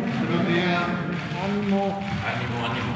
Buenos días. Ánimo. Ánimo, ánimo.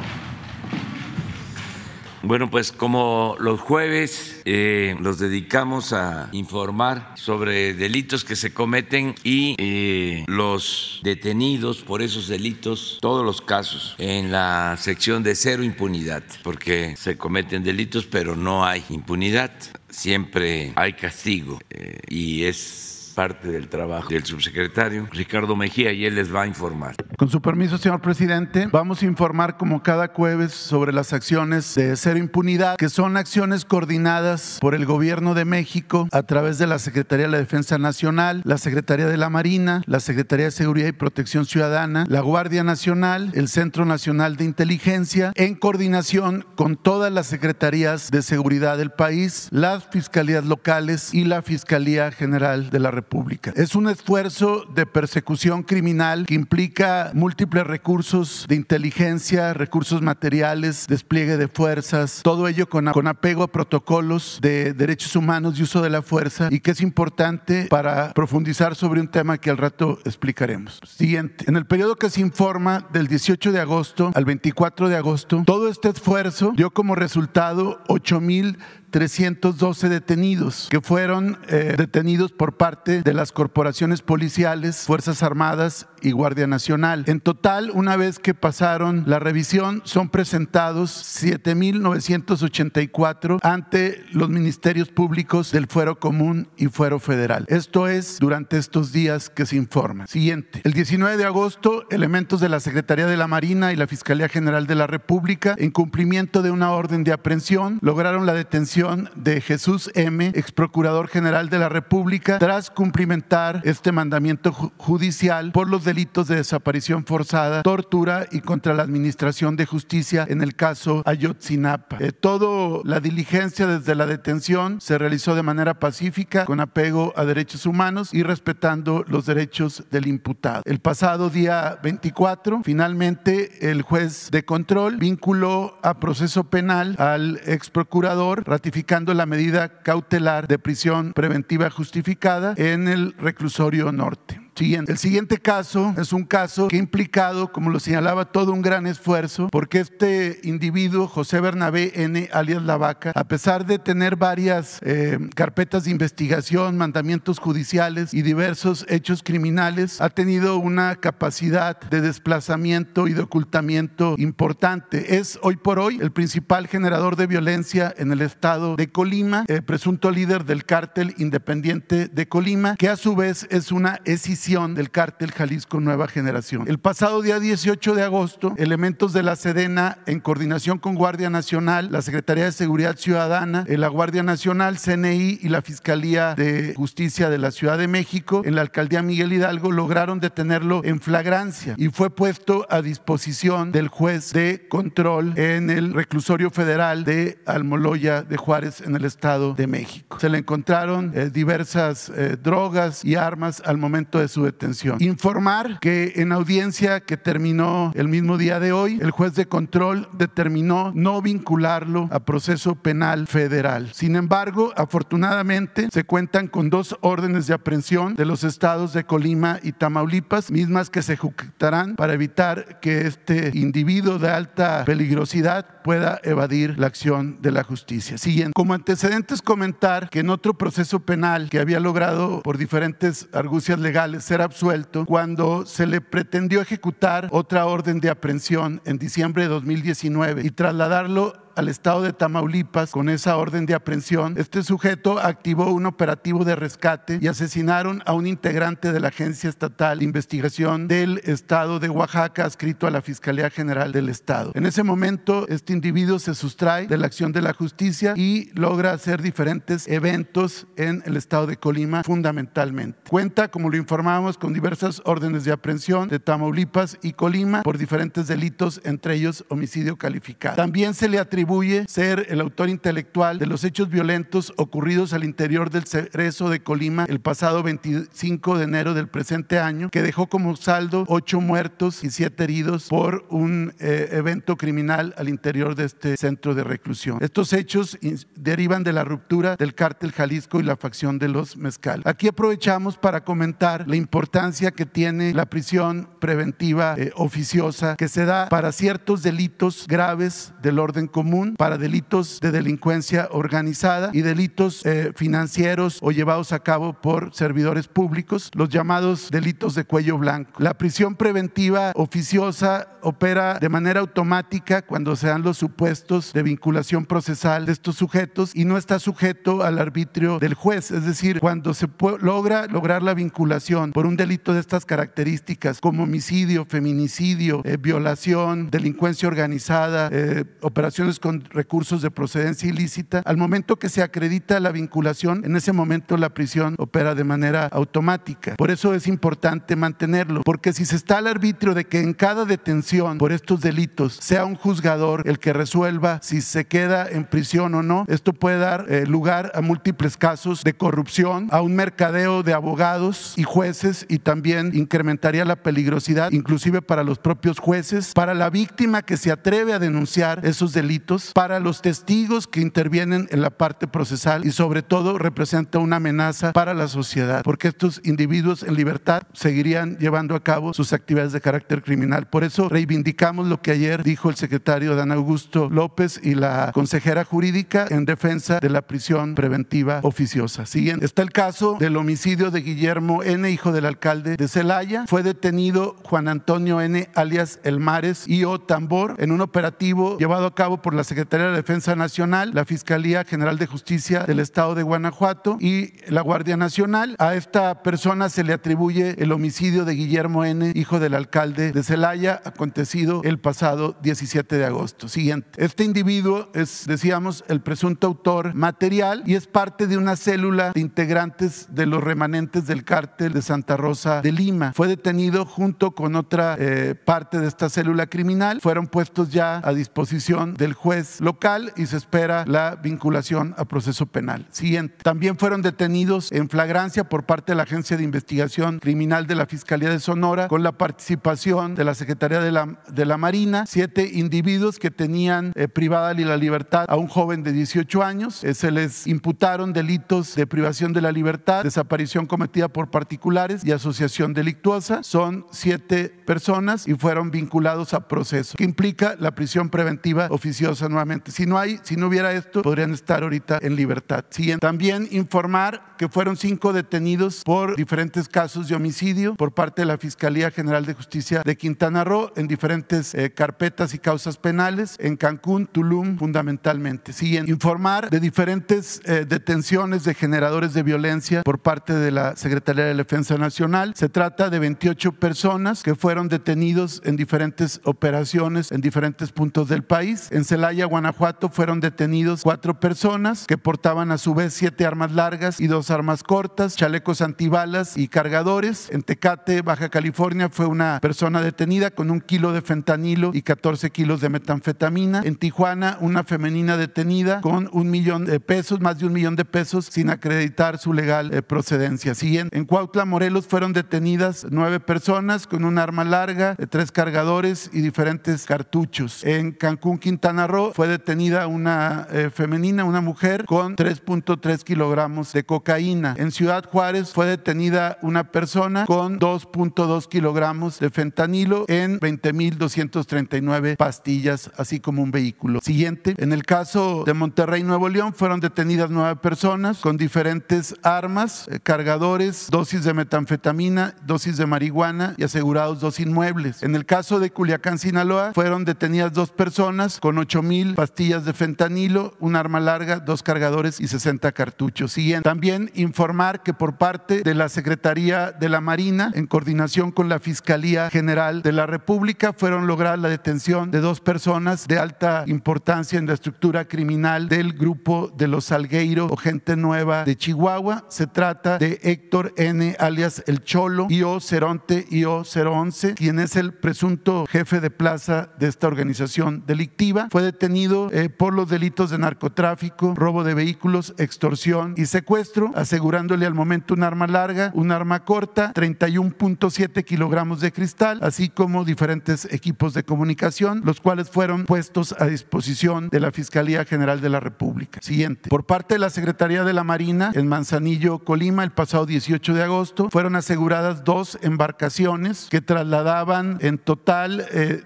Bueno, pues como los jueves eh, los dedicamos a informar sobre delitos que se cometen y eh, los detenidos por esos delitos, todos los casos, en la sección de cero impunidad, porque se cometen delitos pero no hay impunidad, siempre hay castigo eh, y es parte del trabajo del subsecretario Ricardo Mejía y él les va a informar. Con su permiso, señor presidente, vamos a informar como cada jueves sobre las acciones de cero impunidad, que son acciones coordinadas por el gobierno de México a través de la Secretaría de la Defensa Nacional, la Secretaría de la Marina, la Secretaría de Seguridad y Protección Ciudadana, la Guardia Nacional, el Centro Nacional de Inteligencia, en coordinación con todas las secretarías de seguridad del país, las fiscalías locales y la Fiscalía General de la República Pública. Es un esfuerzo de persecución criminal que implica múltiples recursos de inteligencia, recursos materiales, despliegue de fuerzas, todo ello con, con apego a protocolos de derechos humanos y uso de la fuerza y que es importante para profundizar sobre un tema que al rato explicaremos. Siguiente. En el periodo que se informa del 18 de agosto al 24 de agosto, todo este esfuerzo dio como resultado 8 mil 312 detenidos que fueron eh, detenidos por parte de las corporaciones policiales, Fuerzas Armadas y Guardia Nacional. En total, una vez que pasaron la revisión, son presentados 7.984 ante los ministerios públicos del Fuero Común y Fuero Federal. Esto es durante estos días que se informa. Siguiente. El 19 de agosto, elementos de la Secretaría de la Marina y la Fiscalía General de la República, en cumplimiento de una orden de aprehensión, lograron la detención de Jesús M., ex procurador general de la República, tras cumplimentar este mandamiento judicial por los delitos de desaparición forzada, tortura y contra la administración de justicia en el caso Ayotzinapa. Eh, todo la diligencia desde la detención se realizó de manera pacífica, con apego a derechos humanos y respetando los derechos del imputado. El pasado día 24, finalmente, el juez de control vinculó a proceso penal al ex procurador, ratificando la medida cautelar de prisión preventiva justificada en el reclusorio norte. El siguiente caso es un caso que ha implicado, como lo señalaba, todo un gran esfuerzo, porque este individuo, José Bernabé N., alias La Vaca, a pesar de tener varias eh, carpetas de investigación, mandamientos judiciales y diversos hechos criminales, ha tenido una capacidad de desplazamiento y de ocultamiento importante. Es hoy por hoy el principal generador de violencia en el estado de Colima, presunto líder del cártel independiente de Colima, que a su vez es una del cártel Jalisco Nueva Generación. El pasado día 18 de agosto, elementos de la Sedena, en coordinación con Guardia Nacional, la Secretaría de Seguridad Ciudadana, la Guardia Nacional, CNI y la Fiscalía de Justicia de la Ciudad de México, en la alcaldía Miguel Hidalgo, lograron detenerlo en flagrancia y fue puesto a disposición del juez de control en el reclusorio federal de Almoloya de Juárez, en el Estado de México. Se le encontraron eh, diversas eh, drogas y armas al momento de su detención. Informar que en audiencia que terminó el mismo día de hoy, el juez de control determinó no vincularlo a proceso penal federal. Sin embargo, afortunadamente se cuentan con dos órdenes de aprehensión de los estados de Colima y Tamaulipas, mismas que se ejecutarán para evitar que este individuo de alta peligrosidad pueda evadir la acción de la justicia. Siguiente. Como antecedentes comentar que en otro proceso penal que había logrado por diferentes argucias legales ser absuelto cuando se le pretendió ejecutar otra orden de aprehensión en diciembre de 2019 y trasladarlo al estado de Tamaulipas con esa orden de aprehensión, este sujeto activó un operativo de rescate y asesinaron a un integrante de la Agencia Estatal de Investigación del estado de Oaxaca, adscrito a la Fiscalía General del Estado. En ese momento, este individuo se sustrae de la acción de la justicia y logra hacer diferentes eventos en el estado de Colima, fundamentalmente. Cuenta, como lo informamos, con diversas órdenes de aprehensión de Tamaulipas y Colima por diferentes delitos, entre ellos homicidio calificado. También se le atribuye atribuye ser el autor intelectual de los hechos violentos ocurridos al interior del Cerezo de Colima el pasado 25 de enero del presente año, que dejó como saldo ocho muertos y siete heridos por un eh, evento criminal al interior de este centro de reclusión. Estos hechos derivan de la ruptura del cártel Jalisco y la facción de los Mezcal. Aquí aprovechamos para comentar la importancia que tiene la prisión preventiva eh, oficiosa que se da para ciertos delitos graves del orden común, para delitos de delincuencia organizada y delitos eh, financieros o llevados a cabo por servidores públicos, los llamados delitos de cuello blanco. La prisión preventiva oficiosa opera de manera automática cuando se dan los supuestos de vinculación procesal de estos sujetos y no está sujeto al arbitrio del juez, es decir, cuando se logra lograr la vinculación por un delito de estas características como homicidio, feminicidio, eh, violación, delincuencia organizada, eh, operaciones con recursos de procedencia ilícita, al momento que se acredita la vinculación, en ese momento la prisión opera de manera automática. Por eso es importante mantenerlo, porque si se está al arbitrio de que en cada detención por estos delitos sea un juzgador el que resuelva si se queda en prisión o no, esto puede dar eh, lugar a múltiples casos de corrupción, a un mercadeo de abogados y jueces y también incrementaría la peligrosidad, inclusive para los propios jueces, para la víctima que se atreve a denunciar esos delitos, para los testigos que intervienen en la parte procesal y sobre todo representa una amenaza para la sociedad, porque estos individuos en libertad seguirían llevando a cabo sus actividades de carácter criminal. Por eso reivindicamos lo que ayer dijo el secretario Dan Augusto López y la consejera jurídica en defensa de la prisión preventiva oficiosa. Siguiente, está el caso del homicidio de Guillermo N., hijo del alcalde de Celaya. Fue detenido Juan Antonio N., alias El Mares y O. Tambor, en un operativo llevado a cabo por la Secretaría de Defensa Nacional, la Fiscalía General de Justicia del Estado de Guanajuato y la Guardia Nacional. A esta persona se le atribuye el homicidio de Guillermo N., hijo del alcalde de Celaya, acontecido el pasado 17 de agosto. Siguiente. Este individuo es, decíamos, el presunto autor material y es parte de una célula de integrantes de los remanentes del cártel de Santa Rosa de Lima. Fue detenido junto con otra eh, parte de esta célula criminal. Fueron puestos ya a disposición del juez local y se espera la vinculación a proceso penal. Siguiente. También fueron detenidos en flagrancia por parte de la Agencia de Investigación Criminal de la Fiscalía de Sonora con la participación de la Secretaría de la, de la Marina, siete individuos que tenían eh, privada la libertad a un joven de 18 años. Eh, se les imputaron delitos de privación de la libertad, desaparición cometida por particulares y asociación delictuosa. Son siete personas y fueron vinculados a proceso, que implica la prisión preventiva oficiosa nuevamente. Si no hay, si no hubiera esto, podrían estar ahorita en libertad. Siguiente. También informar que fueron cinco detenidos por diferentes casos de homicidio por parte de la Fiscalía General de Justicia de Quintana Roo en diferentes eh, carpetas y causas penales en Cancún, Tulum fundamentalmente. Siguen informar de diferentes eh, detenciones de generadores de violencia por parte de la Secretaría de Defensa Nacional. Se trata de 28 personas que fueron detenidos en diferentes operaciones en diferentes puntos del país. En Celaya, Guanajuato, fueron detenidos cuatro personas que portaban a su vez siete armas largas y dos armas cortas, chalecos antibalas y cargadores. En Tecate, Baja California, fue una persona detenida con un kilo de fentanilo y 14 kilos de metanfetamina. En Tijuana, una femenina detenida con un millón de pesos, más de un millón de pesos, sin acreditar su legal eh, procedencia. Siguiente. En Cuautla, Morelos, fueron detenidas nueve personas con un arma larga, eh, tres cargadores y diferentes cartuchos. En Cancún, Quintana Roo, fue detenida una eh, femenina, una mujer, con 3.3 kilogramos de cocaína. En Ciudad Juárez fue detenida una persona con 2.2 kilogramos de fentanilo en 20.239 pastillas, así como un vehículo. Siguiente, en el caso de Monterrey, Nuevo León, fueron detenidas nueve personas con diferentes armas, eh, cargadores, dosis de metanfetamina, dosis de marihuana y asegurados dos inmuebles. En el caso de Culiacán, Sinaloa, fueron detenidas dos personas con 8 mil pastillas de fentanilo, un arma larga, dos cargadores y 60 cartuchos. Siguiente, también informar que por parte de la Secretaría de la Marina, en coordinación con la Fiscalía General de la República, fueron logradas la detención de dos personas de alta importancia en la estructura criminal del grupo de los Salgueiro o Gente Nueva de Chihuahua. Se trata de Héctor N. alias El Cholo, IO 011, IO 011, quien es el presunto jefe de plaza de esta organización delictiva. Fue detenido eh, por los delitos de narcotráfico, robo de vehículos, extorsión y secuestro, asegurándole al momento un arma larga, un arma corta, 31.7 kilogramos de cristal, así como diferentes equipos de comunicación, los cuales fueron puestos a disposición de la Fiscalía General de la República. Siguiente. Por parte de la Secretaría de la Marina, en Manzanillo, Colima, el pasado 18 de agosto, fueron aseguradas dos embarcaciones que trasladaban en total eh,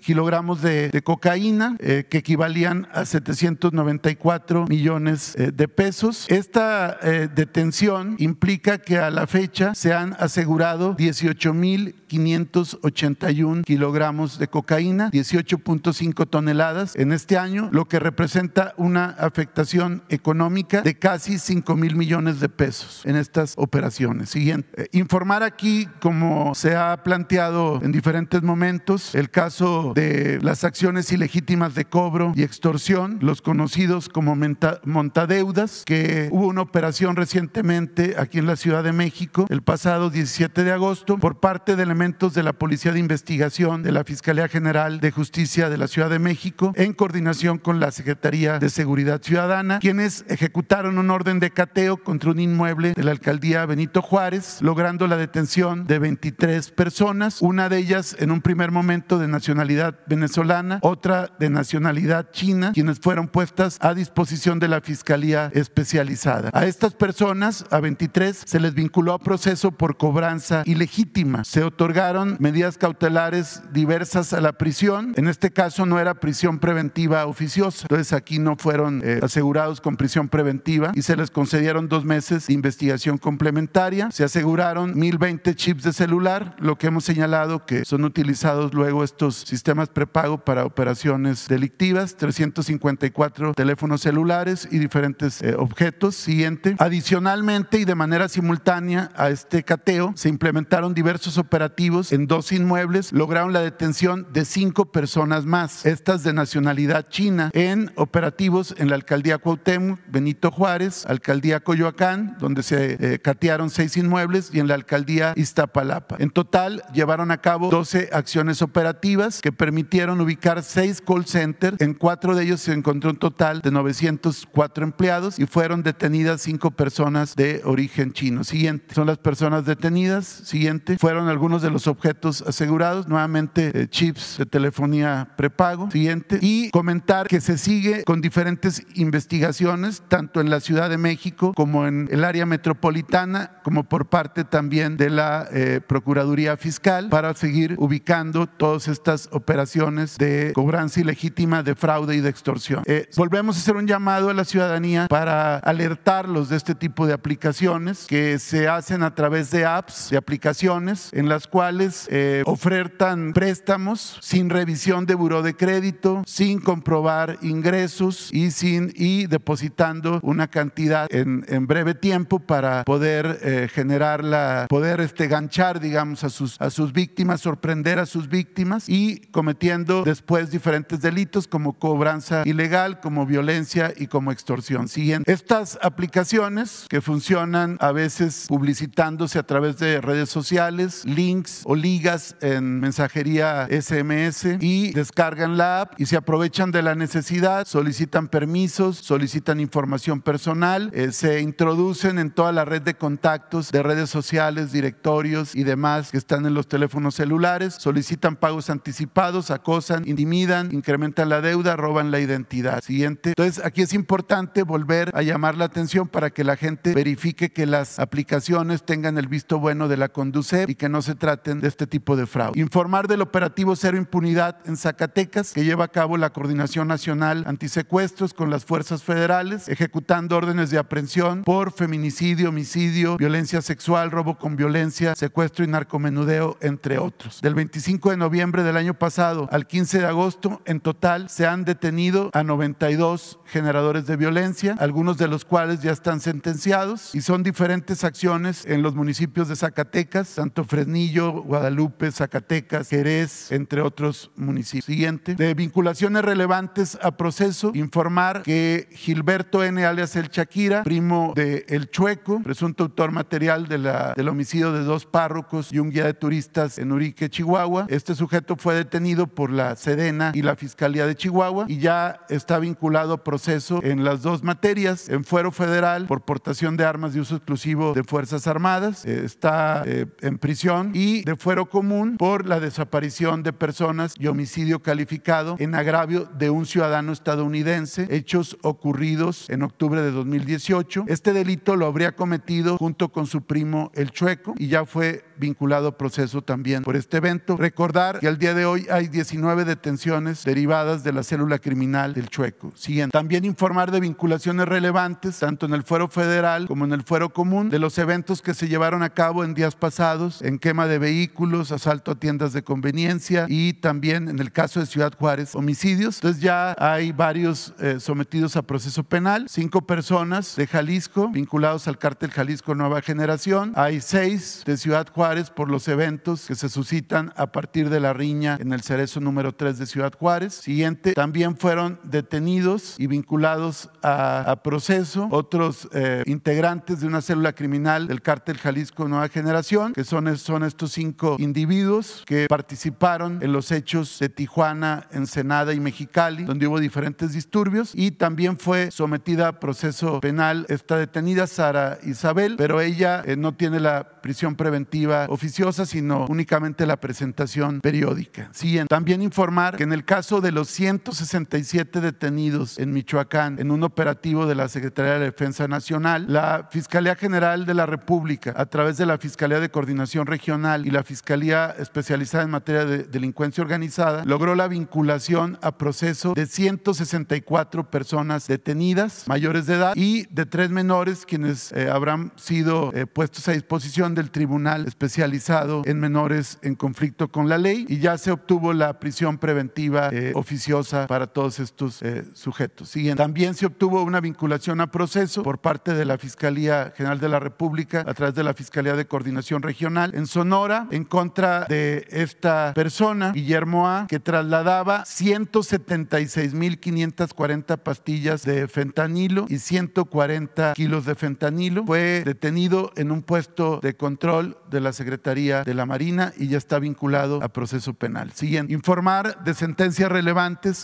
kilogramos de, cocaína eh, que equivalían a 794 millones eh, de pesos. Esta detención implica que a la fecha se han asegurado 18 mil 581 kilogramos de cocaína, 18.5 toneladas en este año, lo que representa una afectación económica de casi 5 mil millones de pesos en estas operaciones. Siguiente. Eh, informar aquí, como se ha planteado en diferentes momentos, el caso de las acciones ilegítimas de cobro y extorsión, los conocidos como montadeudas, que hubo una operación recientemente aquí en la Ciudad de México el pasado 17 de agosto por parte del elementos de la Policía de Investigación de la Fiscalía General de Justicia de la Ciudad de México en coordinación con la Secretaría de Seguridad Ciudadana, quienes ejecutaron un orden de cateo contra un inmueble de la alcaldía Benito Juárez, logrando la detención de 23 personas, una de ellas en un primer momento de nacionalidad venezolana, otra de nacionalidad china, quienes fueron puestas a disposición de la Fiscalía especializada. A estas personas, a 23, se les vinculó a proceso por cobranza ilegítima. Se otorgaron medidas cautelares diversas a la prisión. En este caso no era prisión preventiva oficiosa. Entonces aquí no fueron eh, asegurados con prisión preventiva y se les concedieron dos meses de investigación complementaria. Se aseguraron 1020 chips de celular, lo que hemos señalado que son utilizados luego estos sistemas prepago para operaciones delictivas, 354 teléfonos celulares y diferentes eh, objetos. Siguiente. Adicionalmente y de manera simultánea a este cateo se implementaron diversos operativos en dos inmuebles lograron la detención de cinco personas más, estas de nacionalidad china, en operativos en la alcaldía Cuauhtémoc, Benito Juárez, alcaldía Coyoacán, donde se eh, catearon seis inmuebles, y en la alcaldía Iztapalapa. En total, llevaron a cabo 12 acciones operativas que permitieron ubicar seis call centers. En cuatro de ellos se encontró un total de 904 empleados y fueron detenidas cinco personas de origen chino. Siguiente, son las personas detenidas. Siguiente, fueron algunos de los objetos asegurados, nuevamente eh, chips de telefonía prepago. Siguiente. Y comentar que se sigue con diferentes investigaciones, tanto en la Ciudad de México como en el área metropolitana, como por parte también de la eh, Procuraduría Fiscal, para seguir ubicando todas estas operaciones de cobranza ilegítima, de fraude y de extorsión. Eh, volvemos a hacer un llamado a la ciudadanía para alertarlos de este tipo de aplicaciones que se hacen a través de apps, de aplicaciones en las cuales eh, ofertan préstamos sin revisión de buró de crédito, sin comprobar ingresos y sin y depositando una cantidad en, breve tiempo para poder eh, generar la, poder este, ganchar, digamos, a sus, a sus víctimas, sorprender a sus víctimas y cometiendo después diferentes delitos como cobranza ilegal, como violencia y como extorsión. Siguiente. Estas aplicaciones que funcionan a veces publicitándose a través de redes sociales, links, o ligas en mensajería SMS y descargan la app y se aprovechan de la necesidad, solicitan permisos, solicitan información personal, eh, se introducen en toda la red de contactos de redes sociales, directorios y demás que están en los teléfonos celulares, solicitan pagos anticipados, acosan, intimidan, incrementan la deuda, roban la identidad. Siguiente. Entonces, aquí es importante volver a llamar la atención para que la gente verifique que las aplicaciones tengan el visto bueno de la Conducef y que no se traten de este tipo de fraude. Informar del operativo Cero Impunidad en Zacatecas, que lleva a cabo la Coordinación Nacional Antisecuestros con las fuerzas federales, ejecutando órdenes de aprehensión por feminicidio, homicidio, violencia sexual, robo con violencia, secuestro y narcomenudeo, entre otros. Del 25 de noviembre del año pasado al 15 de agosto, en total se han detenido a 92 generadores de violencia, algunos de los cuales ya están sentenciados y son diferentes acciones en los municipios de Zacatecas, tanto Fresnillo, Guadalupe, Zacatecas, Jerez, entre otros municipios. Siguiente. De vinculaciones relevantes a proceso, informar que Gilberto N. alias El Chaquira, primo de El Chueco, presunto autor material del homicidio de dos párrocos y un guía de turistas en Urique, Chihuahua. Este sujeto fue detenido por la Sedena y la Fiscalía De Chihuahua y ya está vinculado a proceso en las dos materias, en fuero federal por portación de armas de uso exclusivo de Fuerzas Armadas, eh, está eh, en prisión y de fuero común por la desaparición de personas y homicidio calificado en agravio de un ciudadano estadounidense, hechos ocurridos en octubre de 2018. Este delito lo habría cometido junto con su primo el Chueco y ya fue vinculado a proceso también por este evento. Recordar que al día de hoy hay 19 detenciones derivadas de la célula criminal del Chueco. Siguiente. También informar de vinculaciones relevantes, tanto en el fuero federal como en el fuero común, de los eventos que se llevaron a cabo en días pasados, en quema de vehículos, asalto a tiendas de conveniencia y también en el caso de Ciudad Juárez, homicidios. Entonces ya hay varios eh, sometidos a proceso penal, cinco personas de Jalisco vinculados al cártel Jalisco Nueva Generación, hay seis de Ciudad Juárez por los eventos que se suscitan a partir de la riña en el cerezo número 3 de Ciudad Juárez. Siguiente, también fueron detenidos y vinculados a, proceso otros eh, integrantes de una célula criminal del cártel Jalisco Nueva Generación, que son, son estos cinco individuos que participaron en los hechos de Tijuana, Ensenada y Mexicali, donde hubo diferentes disturbios y también fue sometida a proceso penal. Está detenida Sara Isabel, pero ella eh, no tiene la prisión preventiva oficiosa, sino únicamente la presentación periódica. También informar que en el caso de los 167 detenidos en Michoacán en un operativo de la Secretaría de Defensa Nacional, la Fiscalía General de la República, a través de la Fiscalía de Coordinación Regional y la Fiscalía especializada en materia de delincuencia organizada, logró la vinculación a proceso de 164 personas detenidas mayores de edad y de tres menores quienes eh, habrán sido eh, puestos a disposición del Tribunal Especial especializado en menores en conflicto con la ley y ya se obtuvo la prisión preventiva eh, oficiosa para todos estos eh, sujetos. Siguiente. También se obtuvo una vinculación a proceso por parte de la Fiscalía General de la República a través de la Fiscalía de Coordinación Regional en Sonora en contra de esta persona, Guillermo A., que trasladaba 176.540 pastillas de fentanilo y 140 kilos de fentanilo. Fue detenido en un puesto de control de la Secretaría de la Marina y ya está vinculado a proceso penal. Siguiente, informar de sentencias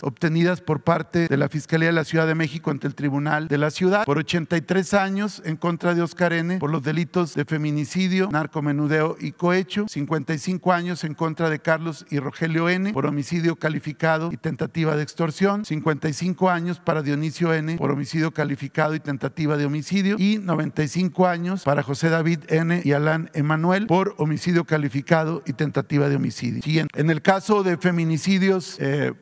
obtenidas por parte de la Fiscalía de la Ciudad de México ante el Tribunal de la Ciudad por 83 años en contra de Oscar N. por los delitos de feminicidio, narcomenudeo y cohecho, 55 años en contra de Carlos y Rogelio N. por homicidio calificado y tentativa de extorsión, 55 años para Dionisio N. por homicidio calificado y tentativa de homicidio y 95 años para José David N. y Alán Emanuel por homicidio calificado y tentativa de homicidio. En el caso de feminicidios eh,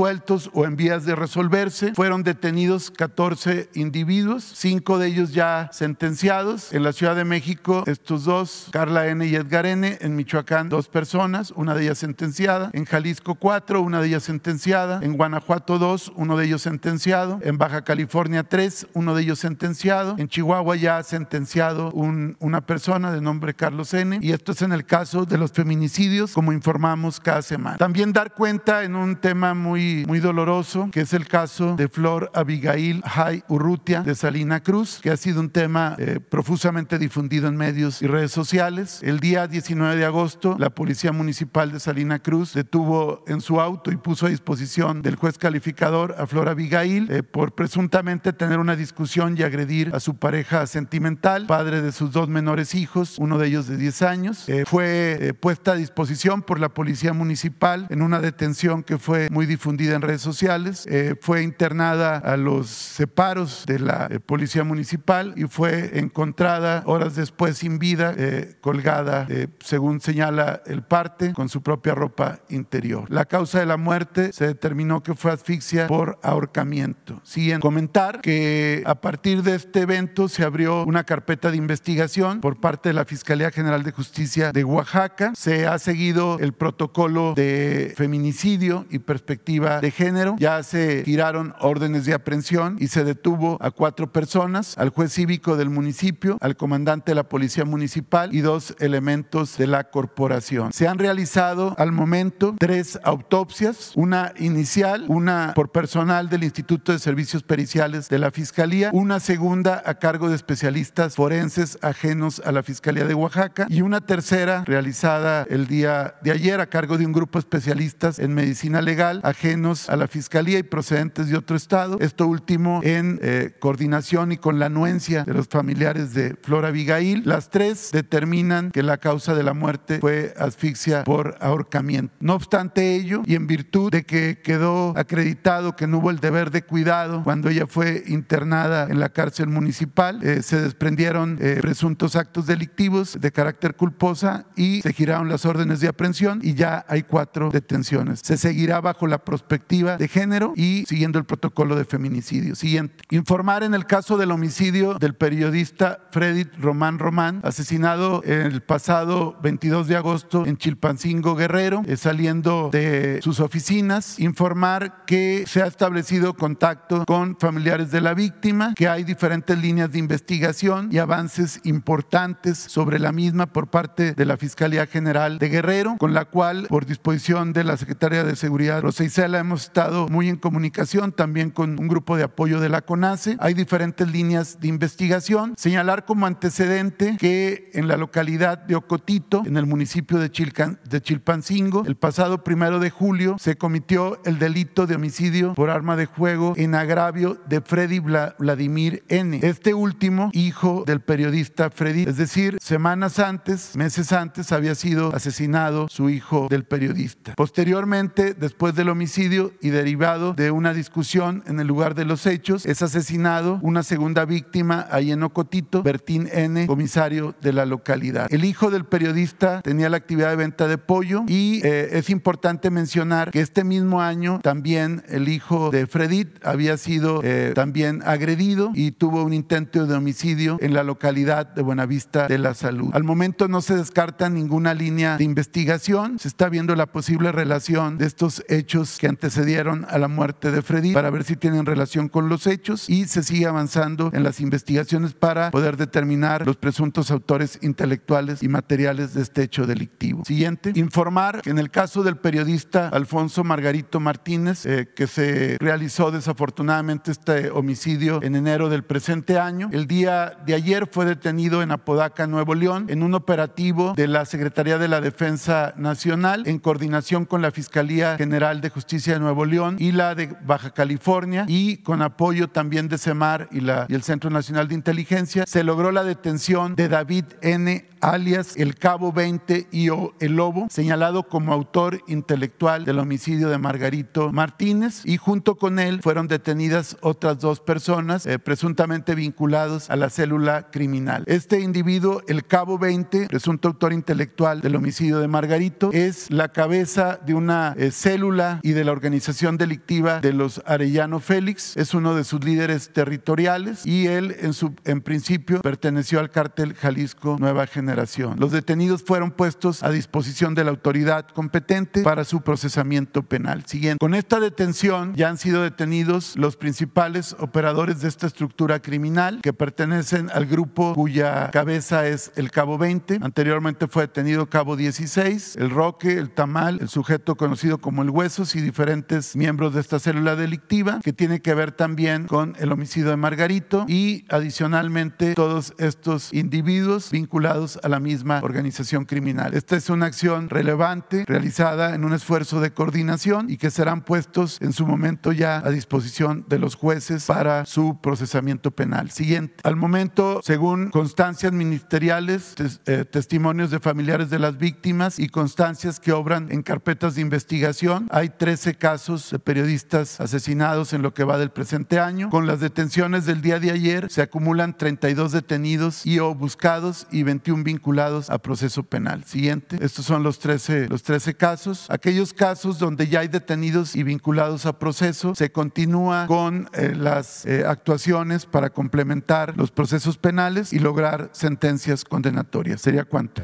resueltos o en vías de resolverse, fueron detenidos 14 individuos, cinco de ellos ya sentenciados. En la Ciudad de México, estos dos, Carla N. y Edgar N. En Michoacán, dos personas, una de ellas sentenciada. En Jalisco, cuatro, una de ellas sentenciada. En Guanajuato, dos, uno de ellos sentenciado. En Baja California, tres, uno de ellos sentenciado. En Chihuahua ya sentenciado una persona de nombre Carlos N. Y esto es en el caso de los feminicidios, como informamos cada semana. También dar cuenta en un tema muy, muy doloroso, que es el caso de Flor Abigail Jai Urrutia de Salina Cruz, que ha sido un tema eh, profusamente difundido en medios y redes sociales. El día 19 de agosto, la Policía Municipal de Salina Cruz detuvo en su auto y puso a disposición del juez calificador a Flor Abigail eh, por presuntamente tener una discusión y agredir a su pareja sentimental, padre de sus dos menores hijos, uno de ellos de 10 años. Eh, fue eh, puesta a disposición por la Policía Municipal en una detención que fue muy difundida en redes sociales. Eh, fue internada a los separos de la Policía Municipal y fue encontrada horas después sin vida, colgada, según señala el parte, con su propia ropa interior. La causa de la muerte se determinó que fue asfixia por ahorcamiento. Siguen comentar que a partir de este evento se abrió una carpeta de investigación por parte de la Fiscalía General de Justicia de Oaxaca. Se ha seguido el protocolo de feminicidio y perspectiva de género. Ya se giraron órdenes de aprehensión y se detuvo a cuatro personas, al juez cívico del municipio, al comandante de la policía municipal y dos elementos de la corporación. Se han realizado al momento tres autopsias, una inicial, una por personal del Instituto de Servicios Periciales de la Fiscalía, una segunda a cargo de especialistas forenses ajenos a la Fiscalía de Oaxaca y una tercera realizada el día de ayer a cargo de un grupo de especialistas en medicina legal ajenos a la Fiscalía y procedentes de otro estado. Esto último en eh, coordinación y con la anuencia de los familiares de Flora Abigail. Las tres determinan que la causa de la muerte fue asfixia por ahorcamiento. No obstante ello, y en virtud de que quedó acreditado que no hubo el deber de cuidado cuando ella fue internada en la cárcel municipal, eh, se desprendieron eh, presuntos actos delictivos de carácter culposa y se giraron las órdenes de aprehensión y ya hay cuatro detenciones. Se seguirá bajo la perspectiva de género y siguiendo el protocolo de feminicidio. Siguiente. Informar en el caso del homicidio del periodista Freddy Román Román, asesinado el pasado 22 de agosto en Chilpancingo Guerrero, eh, saliendo de sus oficinas. Informar que se ha establecido contacto con familiares de la víctima, que hay diferentes líneas de investigación y avances importantes sobre la misma por parte de la Fiscalía General de Guerrero, con la cual, por disposición de la Secretaría de Seguridad Rosa Isela, hemos estado muy en comunicación también con un grupo de apoyo de la CONACE. Hay diferentes líneas de investigación. Señalar como antecedente que en la localidad de Ocotito, en el municipio de, de Chilpancingo, el pasado primero de julio se cometió el delito de homicidio por arma de juego en agravio de Freddy Vladimir N. Este último, hijo del periodista Freddy, es decir, semanas antes, meses antes, había sido asesinado su hijo del periodista. Posteriormente, después del homicidio y derivado de una discusión en el lugar de los hechos, es asesinado una segunda víctima ahí en Ocotito, Bertín N., comisario de la localidad. El hijo del periodista tenía la actividad de venta de pollo y eh, es importante mencionar que este mismo año también el hijo de Fredit había sido eh, también agredido y tuvo un intento de homicidio en la localidad de Buenavista de la Salud. Al momento no se descarta ninguna línea de investigación, se está viendo la posible relación de estos hechos que antecedieron a la muerte de Freddy para ver si tienen relación con los hechos y se sigue avanzando en las investigaciones para poder determinar los presuntos autores intelectuales y materiales de este hecho delictivo. Siguiente, informar que en el caso del periodista Alfonso Margarito Martínez, eh, que se realizó desafortunadamente este homicidio en enero del presente año, el día de ayer fue detenido en Apodaca, Nuevo León, en un operativo de la Secretaría de la Defensa Nacional en coordinación con la Fiscalía General de Justicia de Nuevo León y la de Baja California. Y con apoyo también de CEMAR y, la, y el Centro Nacional de Inteligencia, se logró la detención de David N alias el Cabo 20 y el Lobo, señalado como autor intelectual del homicidio de Margarito Martínez y junto con él fueron detenidas otras dos personas eh, presuntamente vinculados a la célula criminal. Este individuo, el Cabo 20, presunto autor intelectual del homicidio de Margarito, es la cabeza de una eh, célula y de la organización delictiva de los Arellano Félix, es uno de sus líderes territoriales y él en, su, en principio perteneció al cártel Jalisco Nueva Generación los detenidos fueron puestos a disposición de la autoridad competente para su procesamiento penal. Siguiente. Con esta detención ya han sido detenidos los principales operadores de esta estructura criminal que pertenecen al grupo cuya cabeza es el Cabo 20. Anteriormente fue detenido Cabo 16, el Roque, el Tamal, el sujeto conocido como el Huesos y diferentes miembros de esta célula delictiva que tiene que ver también con el homicidio de Margarito y adicionalmente todos estos individuos vinculados a la misma organización criminal. Esta es una acción relevante realizada en un esfuerzo de coordinación y que serán puestos en su momento ya a disposición de los jueces para su procesamiento penal. Siguiente. Al momento, según constancias ministeriales, eh, testimonios de familiares de las víctimas y constancias que obran en carpetas de investigación, hay 13 casos de periodistas asesinados en lo que va del presente año. Con las detenciones del día de ayer se acumulan 32 detenidos y o buscados y 21 vinculados a proceso penal. Siguiente. Estos son los 13, los 13 casos. Aquellos casos donde ya hay detenidos y vinculados a proceso, se continúa con eh, las eh, actuaciones para complementar los procesos penales y lograr sentencias condenatorias. ¿Sería cuánto?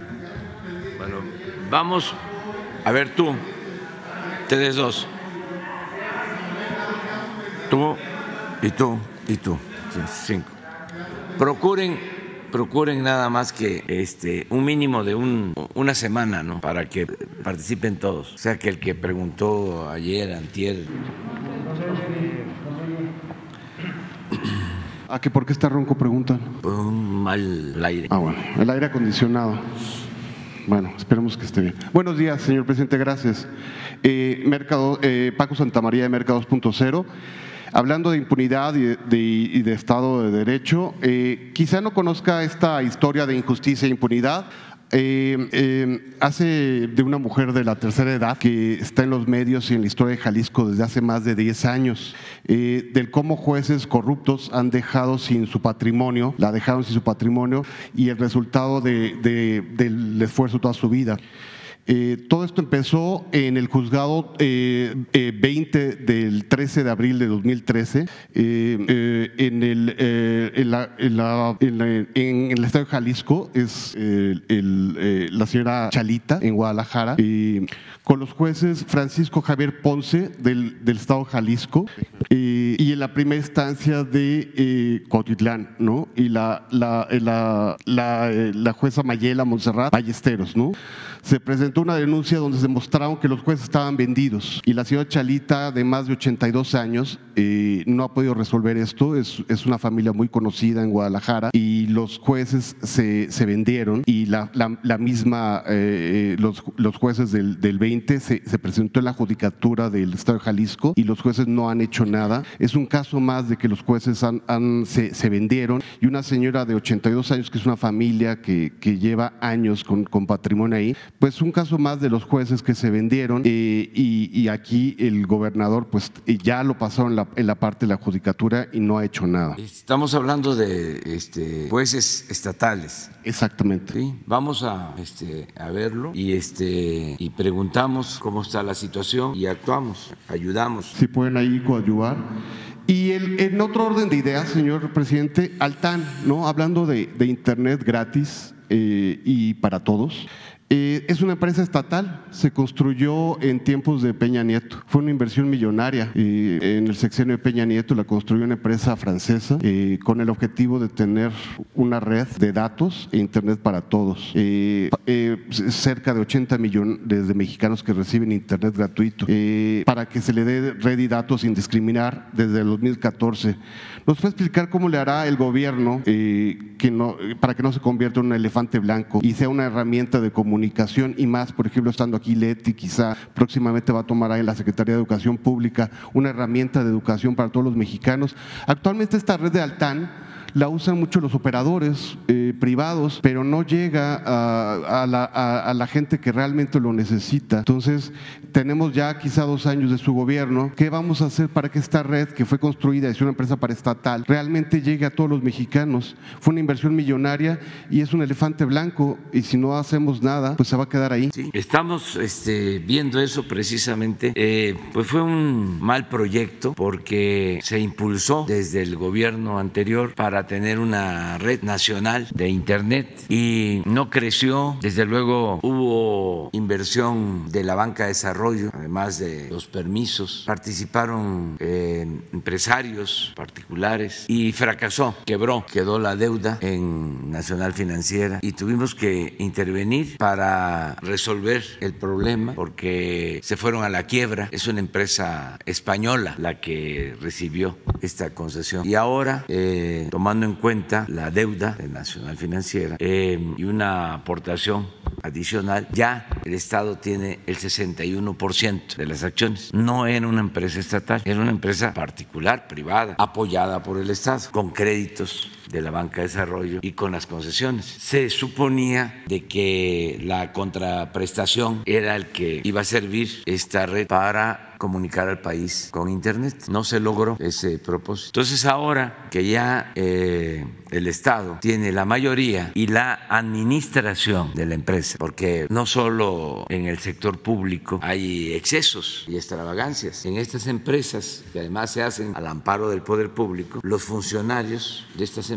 Bueno, vamos. A ver tú, ustedes dos. Tú y tú y tú. Cinco. Procuren procuren nada más que este un mínimo de un, una semana, ¿no? Para que participen todos. O sea, que el que preguntó ayer, antier. ¿A qué por qué está ronco? Preguntan. Por un mal aire. Ah, bueno. El aire acondicionado. Bueno, esperemos que esté bien. Buenos días, señor presidente, gracias. Eh, Mercado, eh, Paco Santamaría de Mercados 2.0. Hablando de impunidad y de, y de Estado de Derecho, eh, quizá no conozca esta historia de injusticia e impunidad. Eh, eh, hace de una mujer de la tercera edad que está en los medios y en la historia de Jalisco desde hace más de 10 años, eh, del cómo jueces corruptos han dejado sin su patrimonio, la dejaron sin su patrimonio y el resultado de, de, del esfuerzo toda su vida. Eh, todo esto empezó en el juzgado eh, eh, 20 del 13 de abril de 2013 en, el, en, la, en, la, en, el estado de Jalisco, es el, la señora Chalita en Guadalajara, con los jueces Francisco Javier Ponce del, del estado Jalisco y en la primera instancia de Cotitlán, ¿no? Y la, la, la, la, la jueza Mayela Montserrat Ballesteros, ¿no? Se presentó una denuncia donde se demostraron que los jueces estaban vendidos y la señora Chalita, de más de 82 años, eh, no ha podido resolver esto. Es, es, una familia muy conocida en Guadalajara y los jueces se, se vendieron y la misma, eh, los, los, jueces del, del 20 se, se, presentó en la judicatura del Estado de Jalisco y los jueces no han hecho nada. Es un caso más de que los jueces han, han, se, se, vendieron y una señora de 82 años, que es una familia que, que lleva años con, con patrimonio ahí, pues un caso más de los jueces que se vendieron eh, y, y, aquí el gobernador pues ya lo pasó en la, en la, parte de la judicatura y no ha hecho nada. Estamos hablando de este, jueces estatales. Exactamente. Sí, vamos a, este, a verlo y, este, y preguntamos cómo está la situación y actuamos, ayudamos. Si pueden ahí coadyuvar. Y el, en otro orden de ideas, señor presidente, Altán, ¿no? hablando de, de Internet gratis eh, y para todos. Eh, es una empresa estatal, se construyó en tiempos de Peña Nieto. Fue una inversión millonaria. Eh, en el sexenio de Peña Nieto la construyó una empresa francesa eh, con el objetivo de tener una red de datos e Internet para todos. Cerca de 80 millones de mexicanos que reciben Internet gratuito para que se le dé red y datos sin discriminar desde el 2014. ¿Nos puede explicar cómo le hará el gobierno no, para que no se convierta en un elefante blanco y sea una herramienta de comunicación y más, por ejemplo, estando aquí Leti, quizá próximamente va a tomar ahí la Secretaría de Educación Pública una herramienta de educación para todos los mexicanos. Actualmente esta red de Altán la usan mucho los operadores eh, privados, pero no llega a, la, gente que realmente lo necesita. Entonces, tenemos ya quizá dos años de su gobierno. ¿Qué vamos a hacer para que esta red, que fue construida, es una empresa paraestatal, realmente llegue a todos los mexicanos? Fue una inversión millonaria y es un elefante blanco y si no hacemos nada, pues se va a quedar ahí. Sí, estamos este, viendo eso precisamente. Eh, pues fue un mal proyecto porque se impulsó desde el gobierno anterior para tener una red nacional de Internet y no creció. Desde luego hubo inversión de la banca de desarrollo, además de los permisos. Participaron eh, empresarios particulares y fracasó, quebró, quedó la deuda en Nacional Financiera y tuvimos que intervenir para resolver el problema porque se fueron a la quiebra. Es una empresa española la que recibió esta concesión y ahora eh, tomando tomando en cuenta la deuda de Nacional Financiera eh, y una aportación adicional, ya el Estado tiene el 61% de las acciones. No era una empresa estatal, era una empresa particular, privada, apoyada por el Estado, con créditos de la banca de desarrollo y con las concesiones. Se suponía de que la contraprestación era el que iba a servir esta red para comunicar al país con Internet. No se logró ese propósito. Entonces ahora que ya eh, el Estado tiene la mayoría y la administración de la empresa, porque no solo en el sector público hay excesos y extravagancias, en estas empresas que además se hacen al amparo del poder público, los funcionarios de estas empresas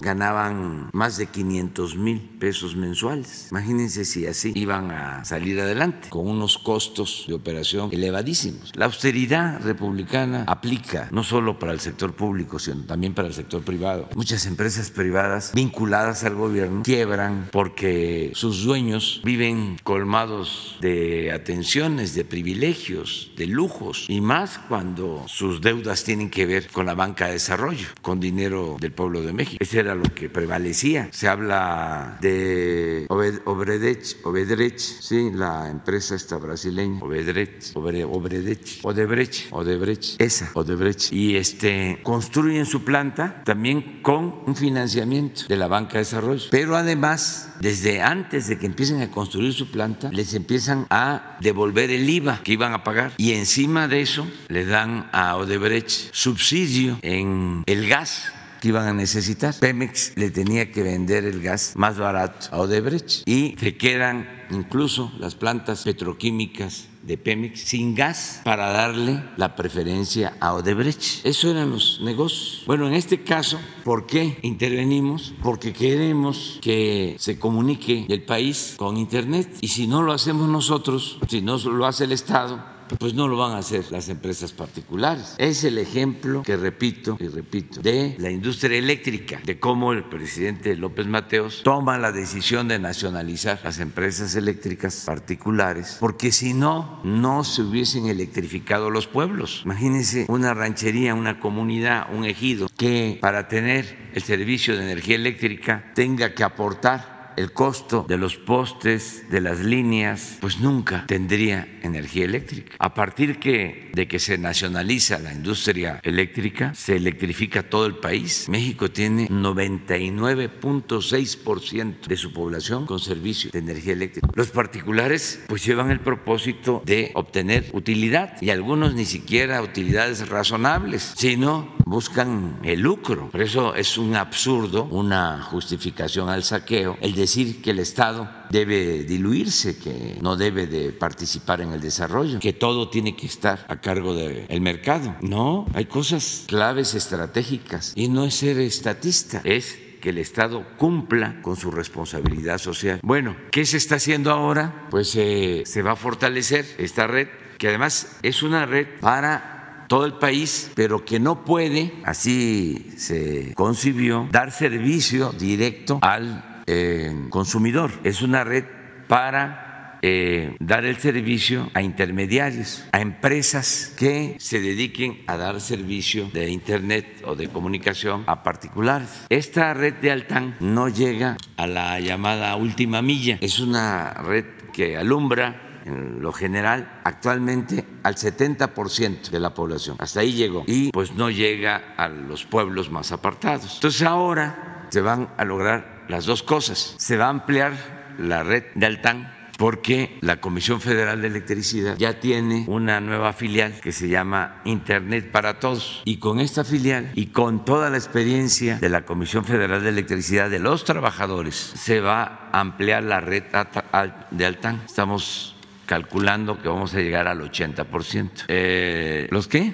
ganaban más de 500 mil pesos mensuales. Imagínense si así iban a salir adelante con unos costos de operación elevadísimos. La austeridad republicana aplica no solo para el sector público, sino también para el sector privado. Muchas empresas privadas vinculadas al gobierno quiebran porque sus dueños viven colmados de atenciones, de privilegios, de lujos, y más cuando sus deudas tienen que ver con la banca de desarrollo, con dinero del pueblo de México. Eso era lo que prevalecía. Se habla de Obredech, Obedrech, sí, la empresa esta brasileña, Obedrech, Obredech, Odebrecht, Odebrecht, esa, Odebrecht. Y este, construyen su planta también con un financiamiento de la banca de desarrollo. Pero además, desde antes de que empiecen a construir su planta, les empiezan a devolver el IVA que iban a pagar. Y encima de eso, le dan a Odebrecht subsidio en el gas que iban a necesitar. Pemex le tenía que vender el gas más barato a Odebrecht y se quedan incluso las plantas petroquímicas de Pemex sin gas para darle la preferencia a Odebrecht. Eso eran los negocios. Bueno, en este caso, ¿por qué intervenimos? Porque queremos que se comunique el país con Internet y si no lo hacemos nosotros, si no lo hace el Estado, pues no lo van a hacer las empresas particulares. Es el ejemplo que repito y repito de la industria eléctrica, de cómo el presidente López Mateos toma la decisión de nacionalizar las empresas eléctricas particulares, porque si no, no se hubiesen electrificado los pueblos. Imagínense una ranchería, una comunidad, un ejido que para tener el servicio de energía eléctrica tenga que aportar el costo de los postes, de las líneas, pues nunca tendría energía eléctrica. A partir que, de que se nacionaliza la industria eléctrica, se electrifica todo el país. México tiene 99.6% de su población con servicio de energía eléctrica. Los particulares pues llevan el propósito de obtener utilidad y algunos ni siquiera utilidades razonables, sino buscan el lucro. Por eso es un absurdo, una justificación al saqueo, el de decir que el Estado debe diluirse, que no debe de participar en el desarrollo, que todo tiene que estar a cargo del mercado. No, hay cosas claves estratégicas y no es ser estatista, es que el Estado cumpla con su responsabilidad social. Bueno, ¿qué se está haciendo ahora? Pues eh, se va a fortalecer esta red, que además es una red para todo el país, pero que no puede, así se concibió, dar servicio directo al eh, consumidor. Es una red para eh, dar el servicio a intermediarios, a empresas que se dediquen a dar servicio de Internet o de comunicación a particulares. Esta red de Altán no llega a la llamada última milla, es una red que alumbra en lo general actualmente al 70% de la población. Hasta ahí llegó. Y pues no llega a los pueblos más apartados. Entonces ahora se van a lograr las dos cosas. Se va a ampliar la red de Altán porque la Comisión Federal de Electricidad ya tiene una nueva filial que se llama Internet para Todos. Y con esta filial y con toda la experiencia de la Comisión Federal de Electricidad de los trabajadores, se va a ampliar la red de Altán. Estamos calculando que vamos a llegar al 80%. Eh, ¿Los qué?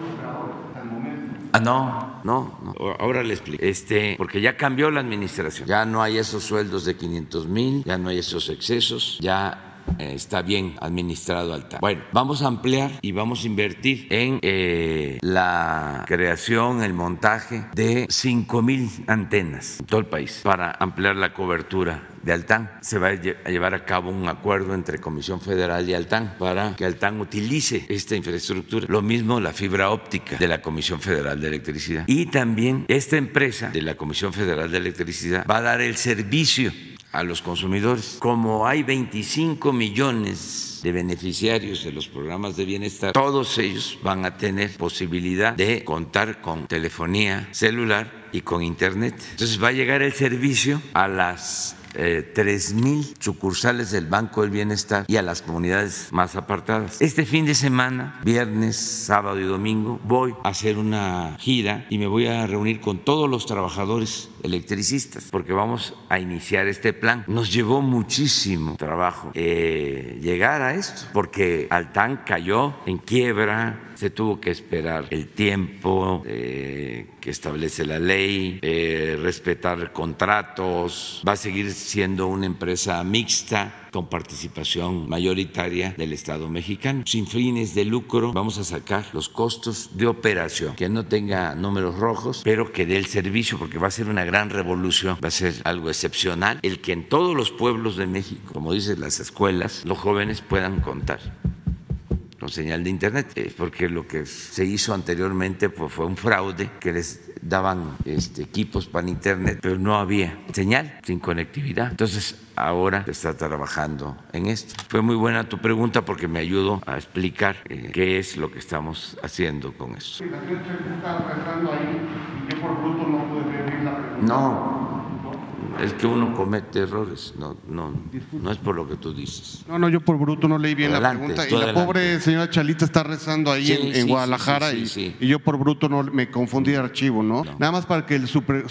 Ah, no, no, no. Ahora le explico. Este, porque ya cambió la administración. Ya no hay esos sueldos de 500 mil, ya no hay esos excesos, ya está bien administrado Alta. Bueno, vamos a ampliar y vamos a invertir en eh, la creación, el montaje de 5 mil antenas en todo el país para ampliar la cobertura de Altán. Se va a llevar a cabo un acuerdo entre Comisión Federal y Altán para que Altán utilice esta infraestructura. Lo mismo la fibra óptica de la Comisión Federal de Electricidad. Y también esta empresa de la Comisión Federal de Electricidad va a dar el servicio a los consumidores. Como hay 25 millones de beneficiarios de los programas de bienestar, todos ellos van a tener posibilidad de contar con telefonía celular y con internet. Entonces va a llegar el servicio a las eh, mil sucursales del Banco del Bienestar y a las comunidades más apartadas. Este fin de semana, viernes, sábado y domingo, voy a hacer una gira y me voy a reunir con todos los trabajadores electricistas porque vamos a iniciar este plan. Nos llevó muchísimo trabajo eh, llegar a esto porque Altán cayó en quiebra, se tuvo que esperar el tiempo eh, que establece la ley, eh, respetar contratos, va a seguir siendo una empresa mixta con participación mayoritaria del Estado mexicano. Sin fines de lucro, vamos a sacar los costos de operación, que no tenga números rojos, pero que dé el servicio, porque va a ser una gran revolución, va a ser algo excepcional, el que en todos los pueblos de México, como dicen las escuelas, los jóvenes puedan contar con señal de internet, eh, porque lo que se hizo anteriormente pues, fue un fraude que les daban este, equipos para internet, pero no había señal, sin conectividad. Entonces ahora se está trabajando en esto. Fue muy buena tu pregunta porque me ayudó a explicar eh, qué es lo que estamos haciendo con eso. No, es que uno comete errores, no, no, no es por lo que tú dices. No, no, yo por bruto no leí bien la pregunta. Y la pobre señora Chalita está rezando ahí en, Guadalajara y, yo por bruto no me confundí de archivo, ¿no? Nada más para que el, super,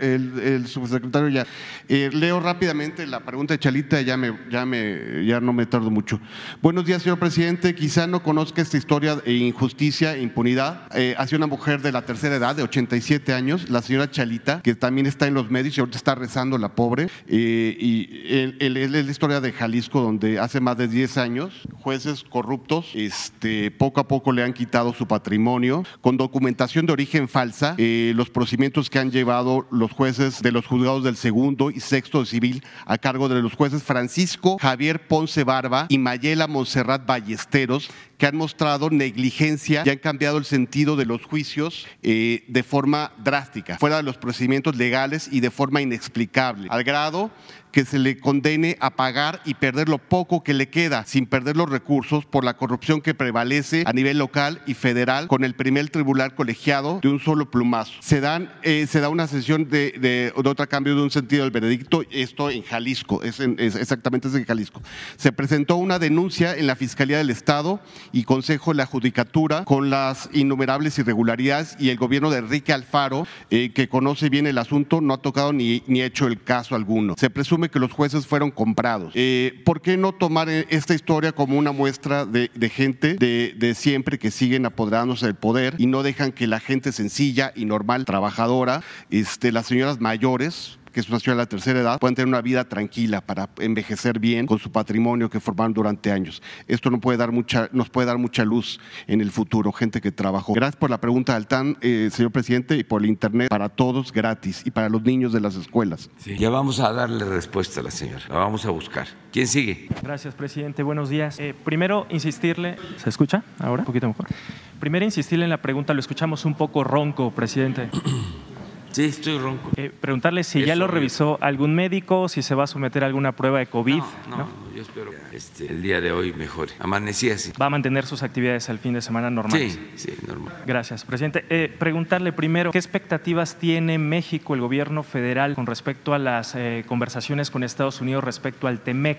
el, subsecretario ya. Eh, leo rápidamente la pregunta de Chalita, ya, me, ya, me, ya no me tardo mucho. Buenos días, señor presidente. Quizá no conozca esta historia de injusticia e impunidad. Eh, hace una mujer de la tercera edad, de 87 años, la señora Chalita, que también está en los medios y ahorita está rezando la pobre. Eh, y es la historia de Jalisco, donde hace más de 10 años jueces corruptos este, poco a poco le han quitado su patrimonio con documentación de origen falsa. Eh, los procedimientos que han llevado los jueces de los juzgados del segundo y sexto civil a cargo de los jueces Francisco Javier Ponce Barba y Mayela Monserrat Ballesteros, que han mostrado negligencia y han cambiado el sentido de los juicios eh, de forma drástica, fuera de los procedimientos legales y de forma inexplicable, al grado que se le condene a pagar y perder lo poco que le queda, sin perder los recursos por la corrupción que prevalece a nivel local y federal con el primer tribunal colegiado de un solo plumazo. Se, dan, eh, se da una sesión de, de, otra cambio de un sentido del veredicto, esto en Jalisco, es, exactamente es en Jalisco. Se presentó una denuncia en la Fiscalía del Estado y Consejo de la Judicatura con las innumerables irregularidades y el gobierno de Enrique Alfaro, eh, que conoce bien el asunto, no ha tocado ni, ni hecho el caso alguno. Se presume que los jueces fueron comprados. Eh, ¿Por qué no tomar eh, esta historia como una muestra de, gente de, de, siempre que siguen apoderándose del poder y no dejan que la gente sencilla y normal, trabajadora, este, las señoras mayores, que es una ciudad de la tercera edad, puedan tener una vida tranquila para envejecer bien con su patrimonio que formaron durante años. Esto no puede dar mucha, nos puede dar mucha luz en el futuro, gente que trabajó. Gracias por la pregunta, Altán, eh, señor presidente, y por el Internet para todos gratis y para los niños de las escuelas. ya vamos a darle respuesta a la señora, la vamos a buscar. ¿Quién sigue? Gracias, presidente. Buenos días. Eh, primero, insistirle, ¿se escucha ahora? Un poquito mejor. Primero, insistirle en la pregunta, lo escuchamos un poco ronco, presidente. Sí, estoy ronco. Eh, preguntarle si ya lo revisó algún médico, si se va a someter a alguna prueba de COVID. No, no, yo espero que este, el día de hoy mejore. Amanecí así. ¿Va a mantener sus actividades al fin de semana normales? Sí, sí, normal. Gracias, presidente. Eh, preguntarle primero, ¿qué expectativas tiene México, el gobierno federal, con respecto a las eh, conversaciones con Estados Unidos respecto al TEMEC?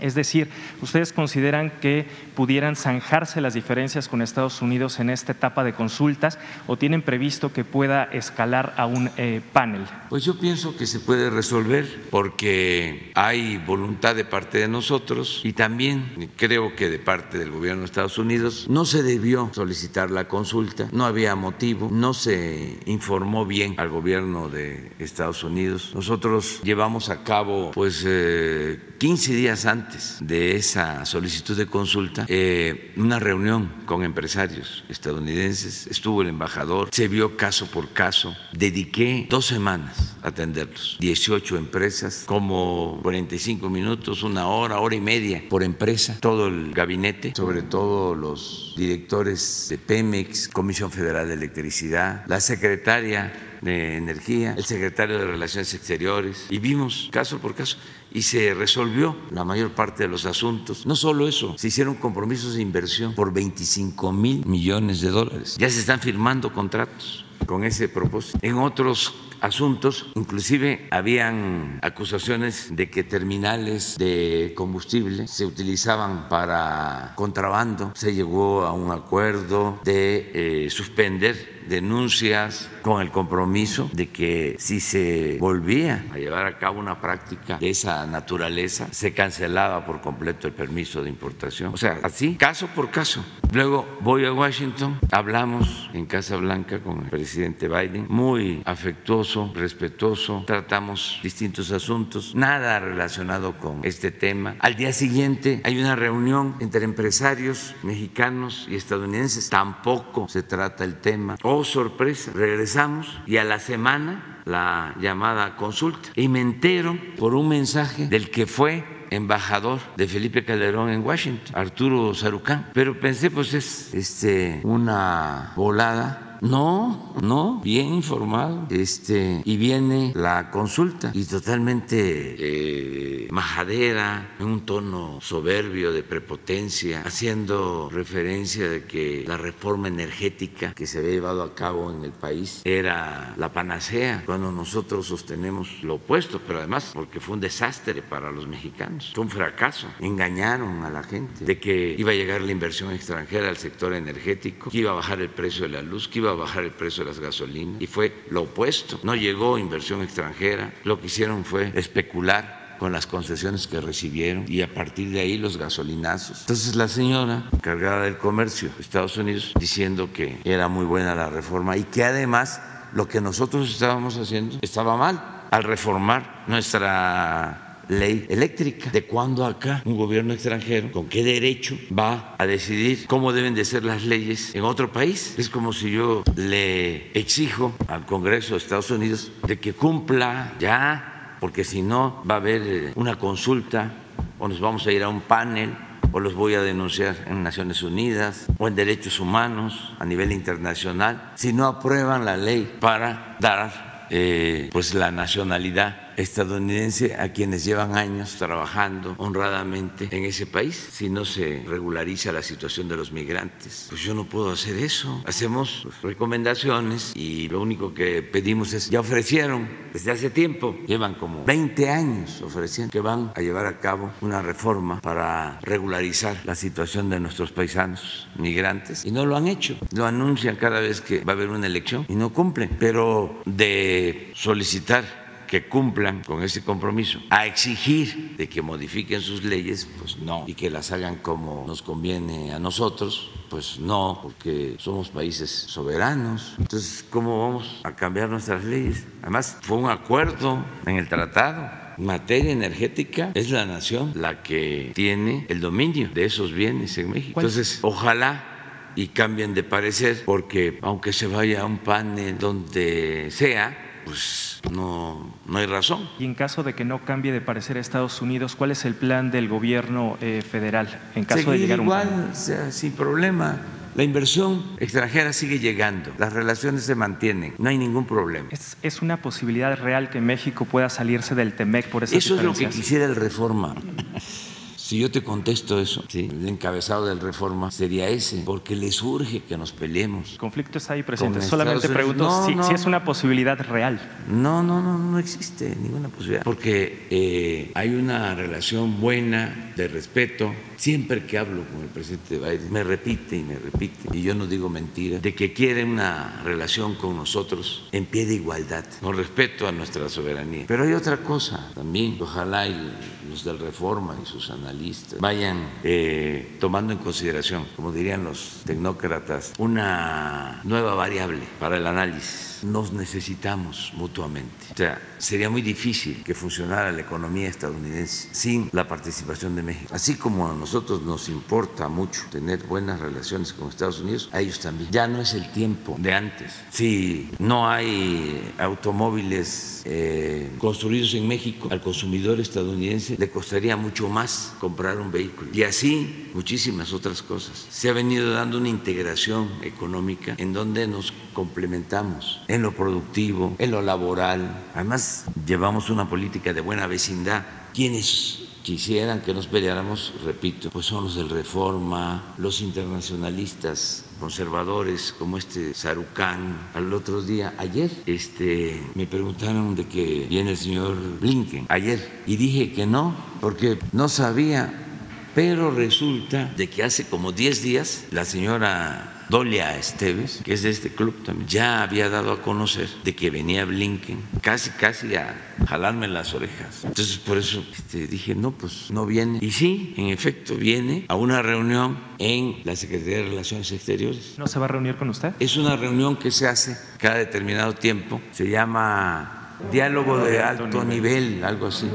Es decir, ¿ustedes consideran que pudieran zanjarse las diferencias con Estados Unidos en esta etapa de consultas o tienen previsto que pueda escalar a un eh, panel? Pues yo pienso que se puede resolver porque hay voluntad de parte de nosotros y también creo que de parte del gobierno de Estados Unidos no se debió solicitar la consulta, no había motivo, no se informó bien al gobierno de Estados Unidos. Nosotros llevamos a cabo pues 15 eh, días antes de esa solicitud de consulta eh, una reunión con empresarios estadounidenses, estuvo el embajador, se vio caso por caso, dediqué dos semanas a atenderlos, 18 empresas, como 45 minutos, una hora, hora y media por empresa, todo el gabinete, sobre todo los directores de Pemex, Comisión Federal de Electricidad, la secretaria de Energía, el secretario de Relaciones Exteriores, y vimos caso por caso y se resolvió la mayor parte de los asuntos. No solo eso, se hicieron compromisos de inversión por 25 mil millones de dólares. Ya se están firmando contratos con ese propósito. En otros asuntos, inclusive habían acusaciones de que terminales de combustible se utilizaban para contrabando. Se llegó a un acuerdo de eh, suspender denuncias con el compromiso de que si se volvía a llevar a cabo una práctica de esa naturaleza, se cancelaba por completo el permiso de importación. O sea, así, caso por caso. Luego voy a Washington, hablamos en Casa Blanca con el presidente Biden, muy afectuoso, respetuoso, tratamos distintos asuntos, nada relacionado con este tema. Al día siguiente hay una reunión entre empresarios mexicanos y estadounidenses, tampoco se trata el tema. Oh, sorpresa, regresamos y a la semana la llamada consulta y me entero por un mensaje del que fue embajador de Felipe Calderón en Washington, Arturo Sarucán. Pero pensé, pues es este, una volada No, no, bien informado. Este, y viene la consulta y totalmente eh, majadera, en un tono soberbio de prepotencia, haciendo referencia de que la reforma energética que se había llevado a cabo en el país era la panacea, cuando nosotros sostenemos lo opuesto, pero además porque fue un desastre para los mexicanos, fue un fracaso. Engañaron a la gente de que iba a llegar la inversión extranjera al sector energético, que iba a bajar el precio de la luz, que iba a bajar el precio de las gasolinas, y fue lo opuesto. No llegó inversión extranjera, lo que hicieron fue especular con las concesiones que recibieron y a partir de ahí los gasolinazos. Entonces la señora encargada del comercio de Estados Unidos diciendo que era muy buena la reforma y que además lo que nosotros estábamos haciendo estaba mal al reformar nuestra ley eléctrica. ¿De cuándo acá un gobierno extranjero, con qué derecho va a decidir cómo deben de ser las leyes en otro país? Es como si yo le exijo al Congreso de Estados Unidos de que cumpla ya, porque si no va a haber una consulta o nos vamos a ir a un panel o los voy a denunciar en Naciones Unidas o en derechos humanos a nivel internacional si no aprueban la ley para dar eh, pues la nacionalidad estadounidense a quienes llevan años trabajando honradamente en ese país si no se regulariza la situación de los migrantes. Pues yo no puedo hacer eso. Hacemos recomendaciones y lo único que pedimos es, ya ofrecieron desde hace tiempo, llevan como 20 años ofreciendo que van a llevar a cabo una reforma para regularizar la situación de nuestros paisanos migrantes y no lo han hecho. Lo anuncian cada vez que va a haber una elección y no cumplen. Pero de solicitar que cumplan con ese compromiso. A exigir de que modifiquen sus leyes, pues no, y que las hagan como nos conviene a nosotros, pues no, porque somos países soberanos. Entonces, ¿cómo vamos a cambiar nuestras leyes? Además, fue un acuerdo en el tratado. Materia energética es la nación la que tiene el dominio de esos bienes en México. Entonces, ojalá y cambien de parecer, porque aunque se vaya a un panel donde sea, pues no, no hay razón. Y en caso de que no cambie de parecer a Estados Unidos, ¿cuál es el plan del gobierno eh, federal en caso de llegar igual, un o sea, sin problema. La inversión extranjera sigue llegando, las relaciones se mantienen, no hay ningún problema. ¿Es, es una posibilidad real que México pueda salirse del TEMEC por esas Eso es lo que quisiera el reforma. Si yo te contesto eso, el encabezado del reforma sería ese, porque les urge que nos peleemos. El conflicto está ahí presente. Solamente pregunto si, es una posibilidad real. No, no, no, no existe ninguna posibilidad, porque eh, hay una relación buena de respeto. Siempre que hablo con el presidente Biden, me repite y me repite, y yo no digo mentira, de que quiere una relación con nosotros en pie de igualdad, con respeto a nuestra soberanía. Pero hay otra cosa también, ojalá y los del Reforma y sus analistas vayan eh, tomando en consideración, como dirían los tecnócratas, una nueva variable para el análisis nos necesitamos mutuamente. O sea, sería muy difícil que funcionara la economía estadounidense sin la participación de México. Así como a nosotros nos importa mucho tener buenas relaciones con Estados Unidos, a ellos también. Ya no es el tiempo de antes. Si no hay automóviles eh, construidos en México, al consumidor estadounidense le costaría mucho más comprar un vehículo. Y así muchísimas otras cosas. Se ha venido dando una integración económica en donde nos complementamos en lo productivo, en lo laboral. Además, llevamos una política de buena vecindad. Quienes quisieran que nos peleáramos, repito, pues son los del Reforma, los internacionalistas conservadores como este Sarucán. Al otro día, ayer, este, me preguntaron de que viene el señor Blinken, ayer, y dije que no, porque no sabía, pero resulta de que hace como 10 días la señora Dolia Esteves, que es de este club también, ya había dado a conocer de que venía Blinken, casi, casi a jalarme las orejas. Entonces, por eso este, dije, no, pues no viene. Y sí, en efecto, viene a una reunión en la Secretaría de Relaciones Exteriores. ¿No se va a reunir con usted? Es una reunión que se hace cada determinado tiempo. Se llama diálogo de alto nivel, algo así.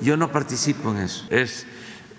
Yo no participo en eso. Es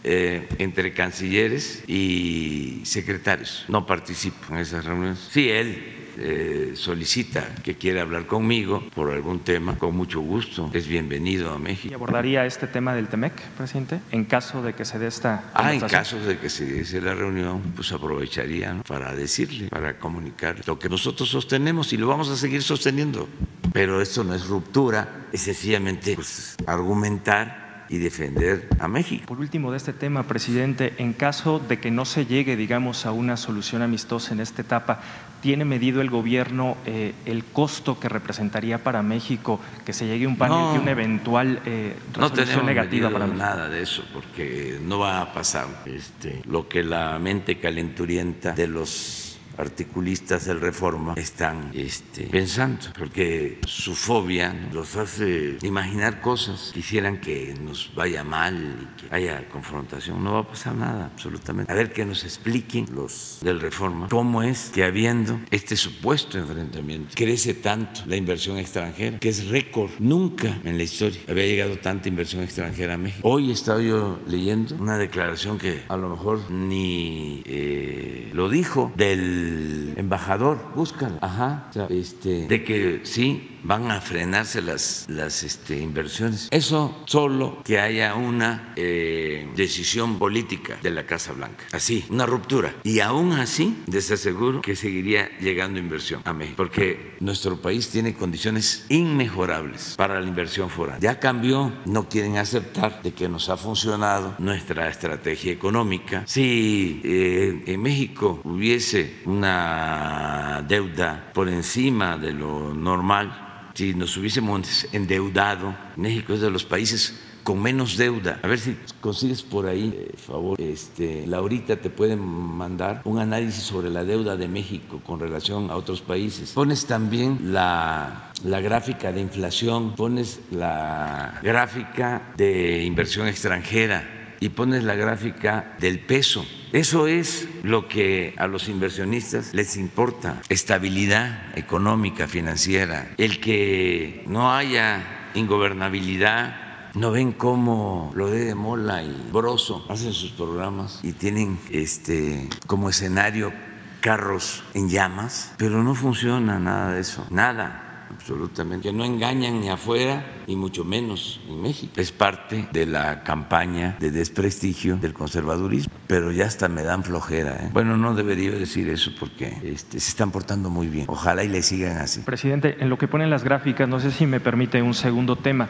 eh, entre cancilleres y secretarios. No participo en esas reuniones. Sí, él eh, solicita que quiere hablar conmigo por algún tema, con mucho gusto, es bienvenido a ¿Y México. abordaría este tema del TEMEC, presidente, en caso de que se dé esta Ah, en caso de que se diese la reunión, pues aprovecharía ¿no? para decirle, para comunicar lo que nosotros sostenemos y lo vamos a seguir sosteniendo. Pero esto no es ruptura, es sencillamente pues, argumentar y defender a México. Por último, de este tema, presidente, en caso de que no se llegue, digamos, a una solución amistosa en esta etapa, ¿tiene medido el gobierno eh, el costo que representaría para México que se llegue a un panel No. de una eventual eh, No resolución tenemos negativa para México? nada de eso, porque no va a pasar este, lo que la mente calenturienta de los articulistas del Reforma están este, pensando, porque su fobia los hace imaginar cosas, quisieran que nos vaya mal y que haya confrontación, no va a pasar nada, absolutamente. A ver que nos expliquen los del Reforma cómo es que habiendo este supuesto enfrentamiento crece tanto la inversión extranjera, que es récord, nunca en la historia había llegado tanta inversión extranjera a México. Hoy estaba yo leyendo una declaración que a lo mejor ni eh, lo dijo del embajador, búscala, ajá, o sea, este, de que sí van a frenarse las, las este, inversiones. Eso solo que haya una eh, decisión política de la Casa Blanca, así, una ruptura. Y aún así, les aseguro que seguiría llegando inversión a México, porque nuestro país tiene condiciones inmejorables para la inversión foránea. Ya cambió, no quieren aceptar de que nos ha funcionado nuestra estrategia económica. Si eh, en México hubiese una deuda por encima de lo normal, si nos hubiésemos endeudado, México es de los países con menos deuda. A ver si consigues por ahí, eh, favor, este, Laurita te pueden mandar un análisis sobre la deuda de México con relación a otros países. Pones también la, la gráfica de inflación, pones la gráfica de inversión extranjera y pones la gráfica del peso. Eso es lo que a los inversionistas les importa, estabilidad económica, financiera, el que no haya ingobernabilidad. No ven cómo lo de Mola y Broso hacen sus programas y tienen este como escenario carros en llamas, pero no funciona nada de eso, nada absolutamente. Que no engañan ni afuera y mucho menos en México. Es parte de la campaña de desprestigio del conservadurismo, pero ya hasta me dan flojera. ¿eh? Bueno, no debería decir eso porque este, se están portando muy bien. Ojalá y le sigan así. Presidente, en lo que ponen las gráficas, no sé si me permite un segundo tema.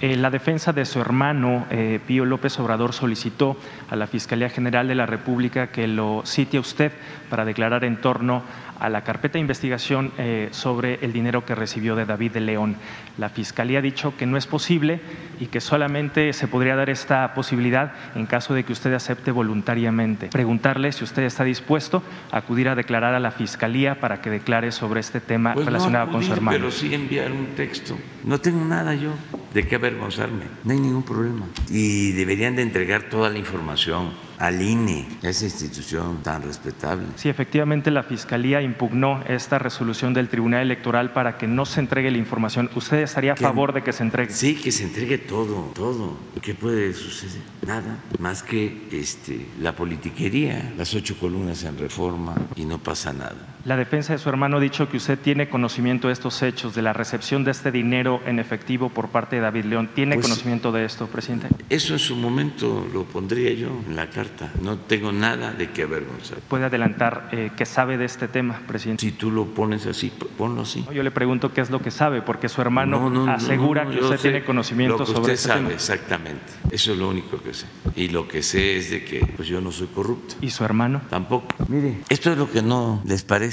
Eh, la defensa de su hermano, eh, Pío López Obrador, solicitó a la Fiscalía General de la República que lo cite a usted para declarar en torno a la carpeta de investigación eh, sobre el dinero que recibió de David de León. La Fiscalía ha dicho que no es posible y que solamente se podría dar esta posibilidad en caso de que usted acepte voluntariamente. Preguntarle si usted está dispuesto a acudir a declarar a la Fiscalía para que declare sobre este tema Pues no relacionado con su acudir, hermano. Pero sí enviar un texto. No tengo nada yo de qué avergonzarme. No hay ningún problema. Y deberían de entregar toda la información al INE, a esa institución tan respetable. Sí, efectivamente la Fiscalía impugnó esta resolución del Tribunal Electoral para que no se entregue la información. ¿Usted estaría a Que- favor de que se entregue? Sí, que se entregue todo, todo. ¿Qué puede suceder? Nada. Más que este, la politiquería, las ocho columnas en reforma y no pasa nada. La defensa de su hermano ha dicho que usted tiene conocimiento de estos hechos, de la recepción de este dinero en efectivo por parte de David León. ¿Tiene Pues- conocimiento de esto, presidente? Eso en su momento lo pondría yo en la carta. No tengo nada de qué avergonzar. ¿Puede adelantar eh, que sabe de este tema, presidente? Si tú lo pones así, ponlo así. Yo le pregunto qué es lo que sabe, porque su hermano No, no, no, asegura no, que usted tiene conocimiento lo que sobre usted este sabe, tema. exactamente. Eso es lo único que sé. Y lo que sé es de que pues yo no soy corrupto. ¿Y su hermano? Tampoco. Mire, esto es lo que no les parece.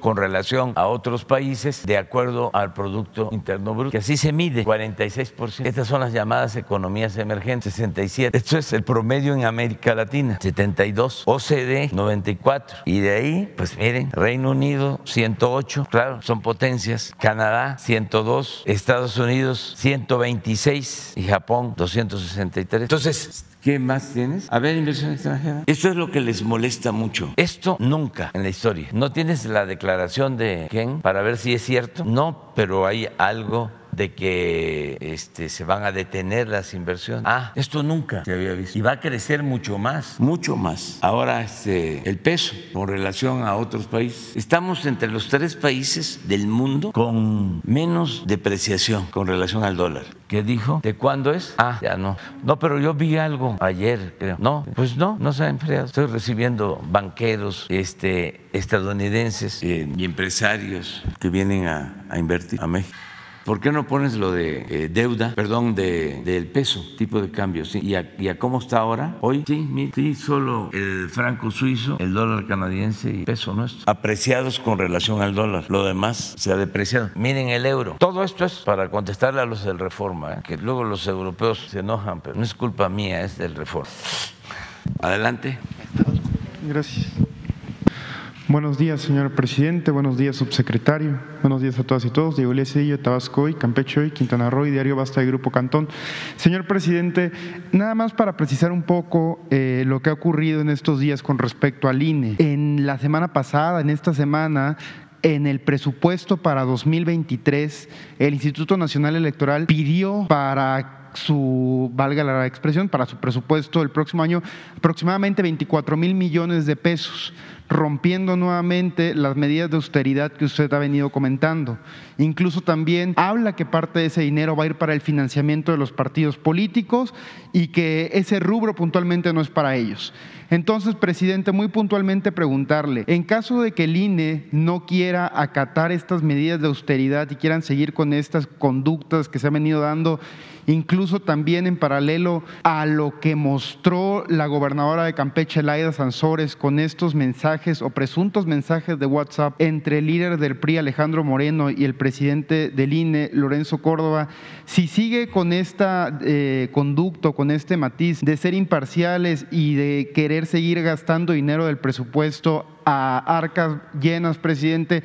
Con relación a otros países, de acuerdo al Producto Interno Bruto, que así se mide, 46%. Estas son las llamadas economías emergentes, 67. Esto es el promedio en América Latina, 72. OCDE, 94. Y de ahí, pues miren, Reino Unido, 108, claro, son potencias. Canadá, 102. Estados Unidos, 126. Y Japón, 263. Entonces, ¿Qué más tienes? A ver, inversión extranjera. Esto es lo que les molesta mucho. Esto nunca en la historia. ¿No tienes la declaración de Ken para ver si es cierto? No, pero hay algo de que este, se van a detener las inversiones. Ah, esto nunca se había visto. Y va a crecer mucho más, mucho más. Ahora este, el peso con relación a otros países. Estamos entre los tres países del mundo con menos depreciación con relación al dólar. ¿Qué dijo? ¿De cuándo es? Ah, ya no. No, pero yo vi algo ayer, creo. No, pues no, no se ha enfriado. Estoy recibiendo banqueros este, estadounidenses eh, y empresarios que vienen a, a invertir a México. ¿Por qué no pones lo de eh, deuda, perdón, de, del peso, tipo de cambio? ¿sí? ¿Y, a, ¿Y, a, cómo está ahora? Hoy, sí, sí, solo el franco suizo, el dólar canadiense y peso nuestro. Apreciados con relación al dólar. Lo demás se ha depreciado. Miren el euro. Todo esto es para contestarle a los del Reforma, ¿eh? que luego los europeos se enojan, pero no es culpa mía, es del Reforma. Adelante. Gracias. Buenos días, señor presidente. Buenos días, subsecretario. Buenos días a todas y todos. Diego Cedillo, Tabasco y Campeche y Quintana Roo y Diario Basta y Grupo Cantón. Señor presidente, nada más para precisar un poco eh, lo que ha ocurrido en estos días con respecto al INE. En la semana pasada, en esta semana, en el presupuesto para 2023, el Instituto Nacional Electoral pidió para su, valga la expresión, para su presupuesto el próximo año aproximadamente 24 mil millones de pesos, rompiendo nuevamente las medidas de austeridad que usted ha venido comentando. Incluso también habla que parte de ese dinero va a ir para el financiamiento de los partidos políticos y que ese rubro puntualmente no es para ellos. Entonces, presidente, muy puntualmente preguntarle, en caso de que el INE no quiera acatar estas medidas de austeridad y quieran seguir con estas conductas que se han venido dando, incluso también en paralelo a lo que mostró la gobernadora de Campeche, Laida Sansores, con estos mensajes o presuntos mensajes de WhatsApp entre el líder del PRI, Alejandro Moreno, y el presidente del INE, Lorenzo Córdoba, si sigue con esta eh, conducto, con este matiz de ser imparciales y de querer seguir gastando dinero del presupuesto a arcas llenas, presidente,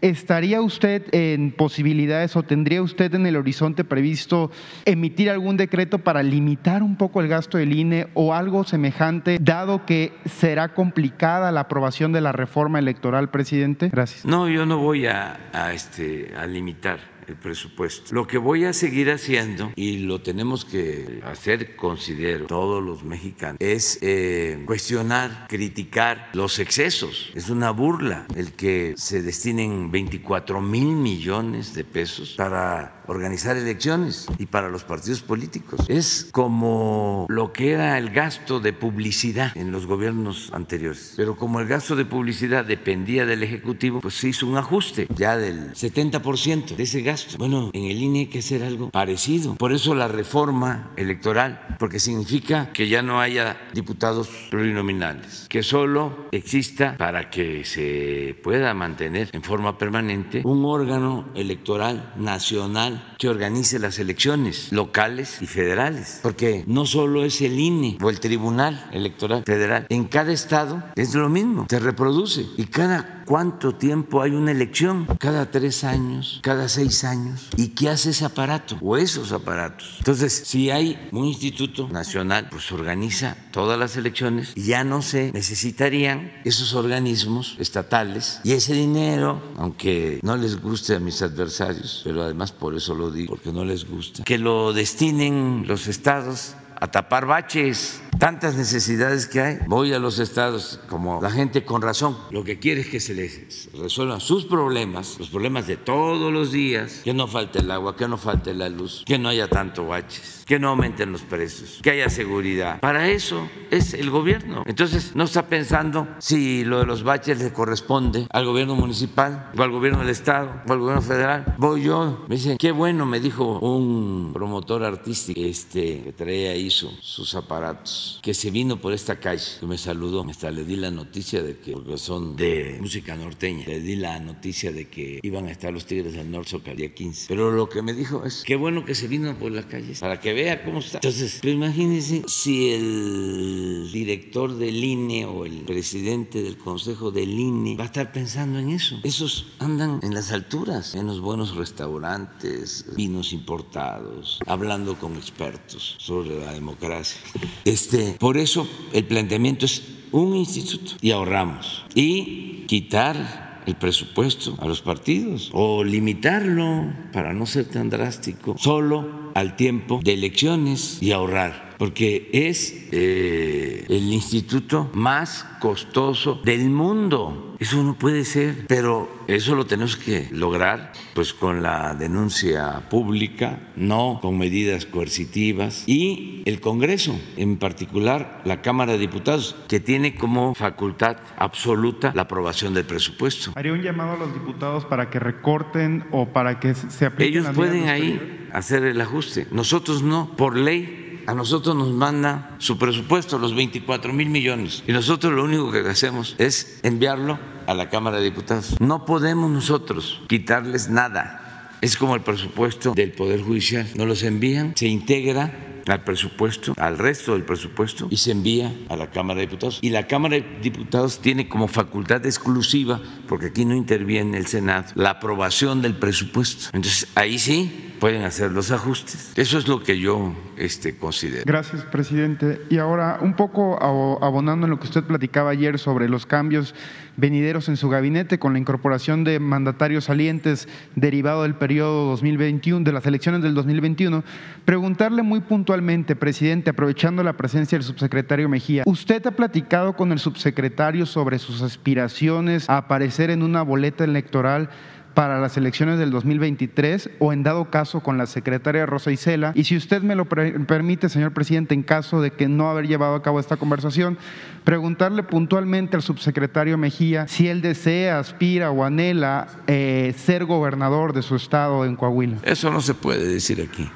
¿Estaría usted en posibilidades o tendría usted en el horizonte previsto emitir algún decreto para limitar un poco el gasto del INE o algo semejante, dado que será complicada la aprobación de la reforma electoral, presidente? Gracias. No, yo no voy a, este, a limitar el presupuesto. Lo que voy a seguir haciendo, y lo tenemos que hacer, considero, todos los mexicanos, es eh, cuestionar, criticar los excesos. Es una burla el que se destinen 24 mil millones de pesos para organizar elecciones y para los partidos políticos. Es como lo que era el gasto de publicidad en los gobiernos anteriores. Pero como el gasto de publicidad dependía del Ejecutivo, pues se hizo un ajuste ya del 70% de ese gasto. Bueno, en el INE hay que hacer algo parecido. Por eso la reforma electoral, porque significa que ya no haya diputados plurinominales, que solo exista para que se pueda mantener en forma permanente un órgano electoral nacional que organice las elecciones locales y federales, porque no solo es el INE o el Tribunal Electoral Federal, en cada estado es lo mismo, se reproduce y cada cuánto tiempo hay una elección, cada tres años, cada seis años, y qué hace ese aparato o esos aparatos. Entonces, si hay un instituto nacional, pues organiza todas las elecciones y ya no se necesitarían esos organismos estatales. Y ese dinero, aunque no les guste a mis adversarios, pero además por eso lo digo, porque no les gusta, que lo destinen los estados a tapar baches tantas necesidades que hay. Voy a los estados como la gente con razón. Lo que quiere es que se les resuelvan sus problemas, los problemas de todos los días, que no falte el agua, que no falte la luz, que no haya tanto baches, que no aumenten los precios, que haya seguridad. Para eso es el gobierno. Entonces no está pensando si lo de los baches le corresponde al gobierno municipal o al gobierno del estado o al gobierno federal. Voy yo, me dicen, qué bueno, me dijo un promotor artístico este, que traía ahí sus aparatos que se vino por esta calle, que me saludó, hasta le di la noticia de que, porque son de música norteña, le di la noticia de que iban a estar los Tigres del Norte el día 15. Pero lo que me dijo es, qué bueno que se vino por las calles, para que vea cómo está. Entonces, imagínense si el director del INE o el presidente del consejo del INE va a estar pensando en eso. Esos andan en las alturas, en los buenos restaurantes, vinos importados, hablando con expertos sobre la democracia. Este, este, por eso el planteamiento es un instituto y ahorramos. Y quitar el presupuesto a los partidos o limitarlo para no ser tan drástico, solo al tiempo de elecciones y ahorrar porque es eh, el instituto más costoso del mundo. Eso no puede ser, pero eso lo tenemos que lograr pues con la denuncia pública, no con medidas coercitivas y el Congreso, en particular la Cámara de Diputados, que tiene como facultad absoluta la aprobación del presupuesto. Haría un llamado a los diputados para que recorten o para que se apliquen Ellos pueden ahí hacer el ajuste, nosotros no, por ley a nosotros nos manda su presupuesto, los 24 mil millones, y nosotros lo único que hacemos es enviarlo a la Cámara de Diputados. No podemos nosotros quitarles nada. Es como el presupuesto del Poder Judicial. Nos los envían, se integra al presupuesto, al resto del presupuesto y se envía a la Cámara de Diputados. Y la Cámara de Diputados tiene como facultad exclusiva, porque aquí no interviene el Senado, la aprobación del presupuesto. Entonces ahí sí pueden hacer los ajustes. Eso es lo que yo este, considero. Gracias, presidente. Y ahora, un poco abonando en lo que usted platicaba ayer sobre los cambios venideros en su gabinete con la incorporación de mandatarios salientes derivado del periodo 2021, de las elecciones del 2021, preguntarle muy puntualmente, presidente, aprovechando la presencia del subsecretario Mejía, ¿usted ha platicado con el subsecretario sobre sus aspiraciones a aparecer en una boleta electoral? Para las elecciones del 2023 o en dado caso con la secretaria Rosa Isela. Y si usted me lo permite, señor presidente, en caso de que no haber llevado a cabo esta conversación, preguntarle puntualmente al subsecretario Mejía si él desea, aspira o anhela eh, ser gobernador de su estado en Coahuila. Eso no se puede decir aquí.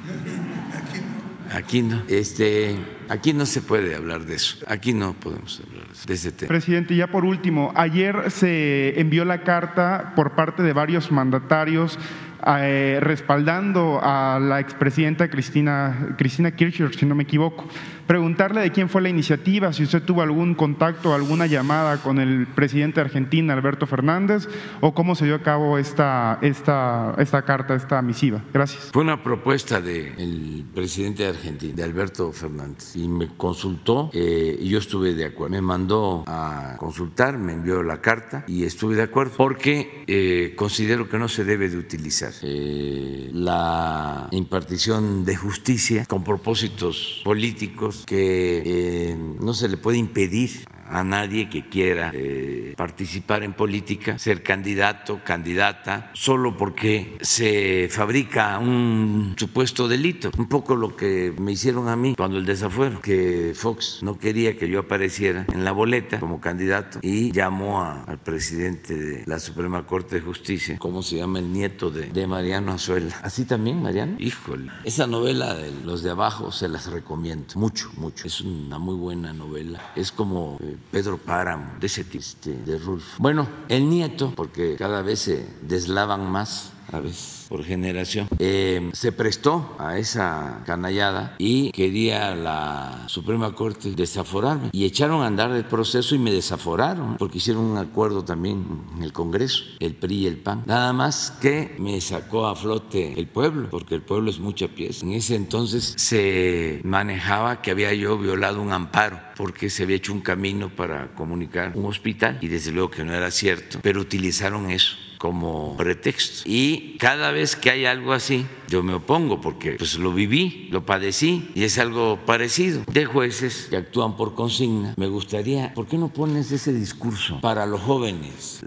Aquí no. Este, aquí no se puede hablar de eso. Aquí no podemos hablar de ese tema. Presidente, ya por último, ayer se envió la carta por parte de varios mandatarios eh, respaldando a la expresidenta Cristina, Cristina Kirchner, si no me equivoco. Preguntarle de quién fue la iniciativa, si usted tuvo algún contacto, alguna llamada con el presidente de Argentina, Alberto Fernández, o cómo se dio a cabo esta, esta, esta carta, esta misiva. Gracias. Fue una propuesta del presidente de Argentina, de Alberto Fernández, y me consultó eh, y yo estuve de acuerdo. Me mandó a consultar, me envió la carta y estuve de acuerdo porque eh, considero que no se debe de utilizar eh, la impartición de justicia con propósitos políticos que eh, no se le puede impedir a nadie que quiera eh, participar en política, ser candidato, candidata, solo porque se fabrica un supuesto delito. Un poco lo que me hicieron a mí cuando el desafuero, que Fox no quería que yo apareciera en la boleta como candidato y llamó al presidente de la Suprema Corte de Justicia, ¿cómo se llama el nieto de, de Mariano Azuela? Así también, Mariano. Híjole, esa novela de Los de Abajo se las recomiendo mucho, mucho. Es una muy buena novela. Es como eh, Pedro Páramo, de ese este, de Rulfo. Bueno, el nieto, porque cada vez se deslavan más, a veces por generación, eh, se prestó a esa canallada y quería la Suprema Corte desaforarme. Y echaron a andar el proceso y me desaforaron, porque hicieron un acuerdo también en el Congreso, el PRI y el PAN. Nada más que me sacó a flote el pueblo, porque el pueblo es mucha pieza. En ese entonces se manejaba que había yo violado un amparo, porque se había hecho un camino para comunicar un hospital, y desde luego que no era cierto, pero utilizaron eso como pretexto. Y cada vez que hay algo así, yo me opongo porque pues lo viví, lo padecí y es algo parecido. De jueces que actúan por consigna, me gustaría, ¿por qué no pones ese discurso para los jóvenes?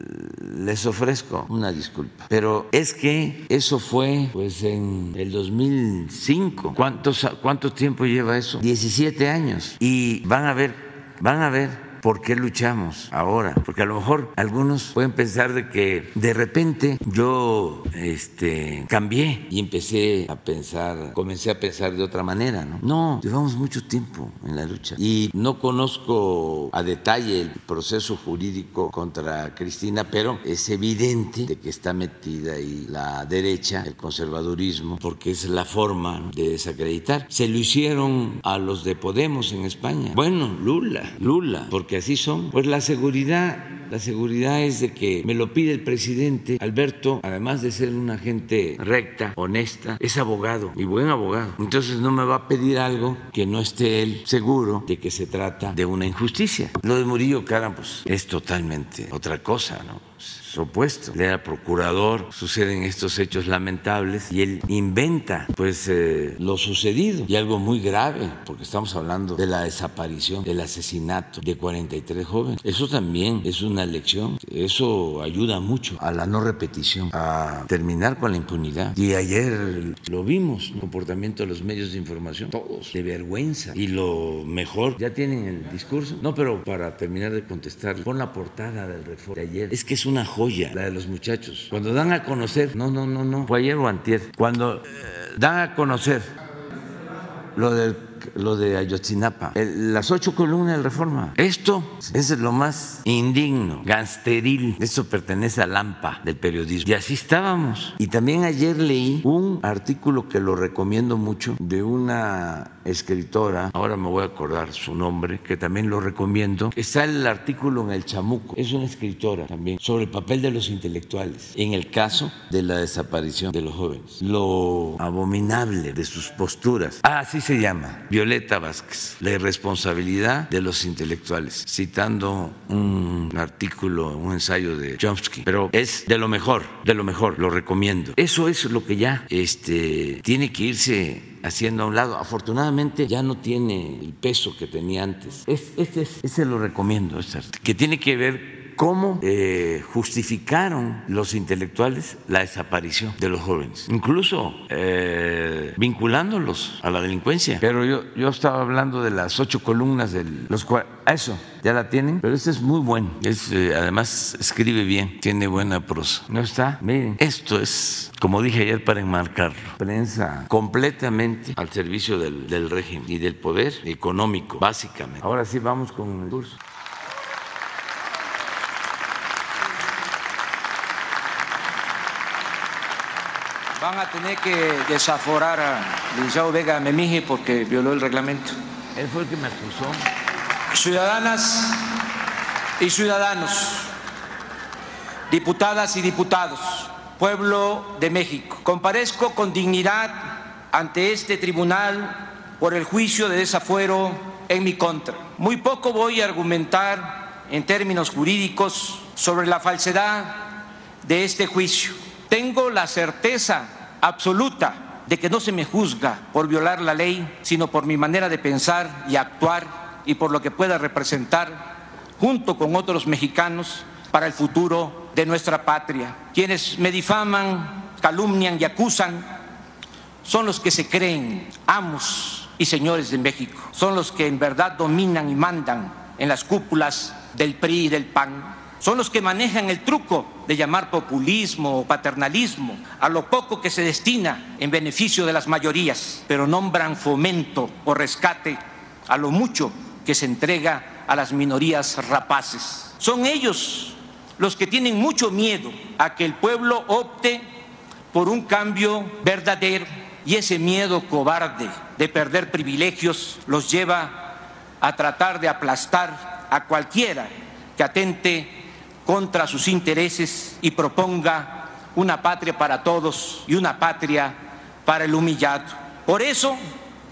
Les ofrezco una disculpa. Pero es que eso fue pues en el 2005. ¿Cuántos, ¿Cuánto tiempo lleva eso? 17 años. Y van a ver, van a ver ¿por qué luchamos ahora? Porque a lo mejor algunos pueden pensar de que de repente yo este, cambié y empecé a pensar, comencé a pensar de otra manera, ¿no? No, llevamos mucho tiempo en la lucha y no conozco a detalle el proceso jurídico contra Cristina, pero es evidente de que está metida ahí la derecha, el conservadurismo, porque es la forma de desacreditar. Se lo hicieron a los de Podemos en España. Bueno, Lula, Lula, porque porque así son. Pues la seguridad, la seguridad es de que me lo pide el presidente. Alberto, además de ser una gente recta, honesta, es abogado y buen abogado. Entonces no me va a pedir algo que no esté él seguro de que se trata de una injusticia. Lo de Murillo Cara, pues es totalmente otra cosa, ¿no? Opuesto. Él era procurador, suceden estos hechos lamentables y él inventa pues eh, lo sucedido y algo muy grave, porque estamos hablando de la desaparición, del asesinato de 43 jóvenes. Eso también es una lección, eso ayuda mucho a la no repetición, a terminar con la impunidad. Y ayer lo vimos, el comportamiento de los medios de información, todos de vergüenza. Y lo mejor, ya tienen el discurso. No, pero para terminar de contestar, con la portada del reforma de ayer, es que es una la de los muchachos. Cuando dan a conocer, no, no, no, no, fue ayer o antier, cuando eh, dan a conocer lo del lo de Ayotzinapa, las ocho columnas de reforma. Esto es lo más indigno, gansteril. Esto pertenece al AMPA del periodismo. Y así estábamos. Y también ayer leí un artículo que lo recomiendo mucho de una escritora, ahora me voy a acordar su nombre, que también lo recomiendo. Está el artículo en El Chamuco, es una escritora también, sobre el papel de los intelectuales en el caso de la desaparición de los jóvenes. Lo abominable de sus posturas. Ah, así se llama Violeta Vázquez, la irresponsabilidad de los intelectuales, citando un artículo, un ensayo de Chomsky, pero es de lo mejor, de lo mejor, lo recomiendo. Eso es lo que ya este, tiene que irse haciendo a un lado. Afortunadamente ya no tiene el peso que tenía antes. Ese lo recomiendo, este, que tiene que ver cómo eh, justificaron los intelectuales la desaparición de los jóvenes, incluso eh, vinculándolos a la delincuencia. Pero yo, yo estaba hablando de las ocho columnas de los. Eso, ya la tienen, pero este es muy bueno. Es, eh, además, escribe bien, tiene buena prosa. ¿No está? Miren, esto es, como dije ayer, para enmarcarlo. Prensa completamente al servicio del, del régimen y del poder económico, básicamente. Ahora sí, vamos con el curso. Van a tener que desaforar a Liceo Vega Memije porque violó el reglamento. Él fue el que me acusó. Ciudadanas y ciudadanos, diputadas y diputados, pueblo de México, comparezco con dignidad ante este tribunal por el juicio de desafuero en mi contra. Muy poco voy a argumentar en términos jurídicos sobre la falsedad de este juicio tengo la certeza absoluta de que no se me juzga por violar la ley, sino por mi manera de pensar y actuar y por lo que pueda representar junto con otros mexicanos para el futuro de nuestra patria. Quienes me difaman, calumnian y acusan son los que se creen amos y señores de México, son los que en verdad dominan y mandan en las cúpulas del PRI y del PAN son los que manejan el truco de llamar populismo o paternalismo a lo poco que se destina en beneficio de las mayorías, pero nombran fomento o rescate a lo mucho que se entrega a las minorías rapaces. Son ellos los que tienen mucho miedo a que el pueblo opte por un cambio verdadero y ese miedo cobarde de perder privilegios los lleva a tratar de aplastar a cualquiera que atente contra sus intereses y proponga una patria para todos y una patria para el humillado. Por eso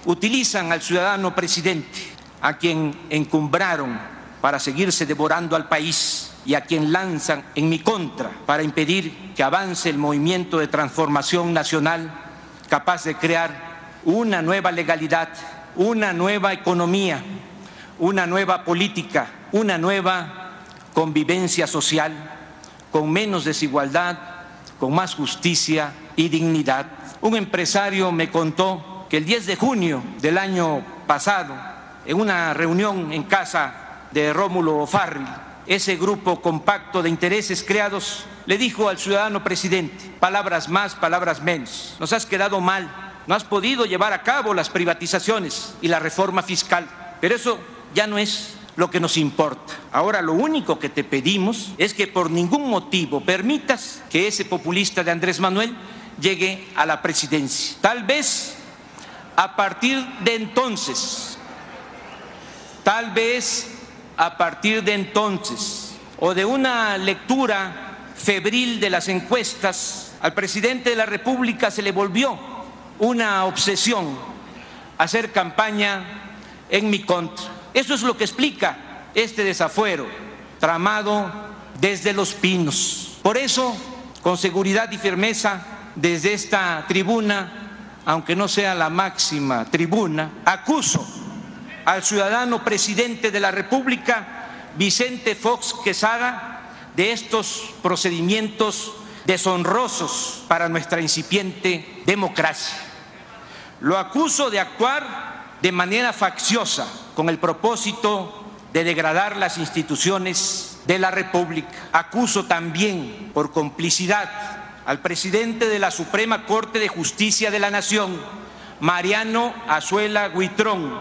utilizan al ciudadano presidente, a quien encumbraron para seguirse devorando al país y a quien lanzan en mi contra para impedir que avance el movimiento de transformación nacional capaz de crear una nueva legalidad, una nueva economía, una nueva política, una nueva convivencia social, con menos desigualdad, con más justicia y dignidad. Un empresario me contó que el 10 de junio del año pasado, en una reunión en casa de Rómulo Farri, ese grupo compacto de intereses creados le dijo al ciudadano presidente, palabras más, palabras menos, nos has quedado mal, no has podido llevar a cabo las privatizaciones y la reforma fiscal, pero eso ya no es lo que nos importa. Ahora lo único que te pedimos es que por ningún motivo permitas que ese populista de Andrés Manuel llegue a la presidencia. Tal vez a partir de entonces, tal vez a partir de entonces o de una lectura febril de las encuestas, al presidente de la República se le volvió una obsesión hacer campaña en mi contra. Eso es lo que explica este desafuero tramado desde los pinos. Por eso, con seguridad y firmeza, desde esta tribuna, aunque no sea la máxima tribuna, acuso al ciudadano presidente de la República, Vicente Fox Quesada, de estos procedimientos deshonrosos para nuestra incipiente democracia. Lo acuso de actuar de manera facciosa con el propósito de degradar las instituciones de la República. Acuso también por complicidad al presidente de la Suprema Corte de Justicia de la Nación, Mariano Azuela Huitrón,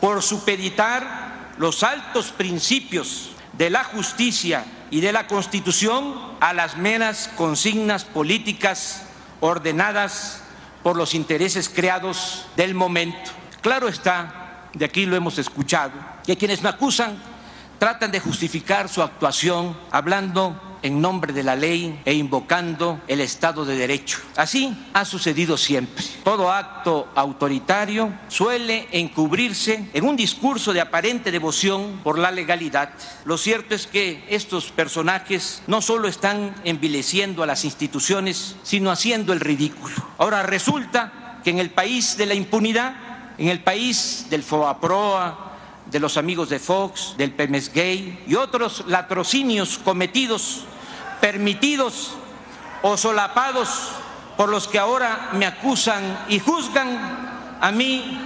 por supeditar los altos principios de la justicia y de la Constitución a las meras consignas políticas ordenadas por los intereses creados del momento. Claro está, de aquí lo hemos escuchado, que quienes me acusan tratan de justificar su actuación hablando en nombre de la ley e invocando el Estado de Derecho. Así ha sucedido siempre. Todo acto autoritario suele encubrirse en un discurso de aparente devoción por la legalidad. Lo cierto es que estos personajes no solo están envileciendo a las instituciones, sino haciendo el ridículo. Ahora resulta que en el país de la impunidad, en el país del FOAPROA, de los amigos de Fox, del PEMES Gay y otros latrocinios cometidos permitidos o solapados por los que ahora me acusan y juzgan, a mí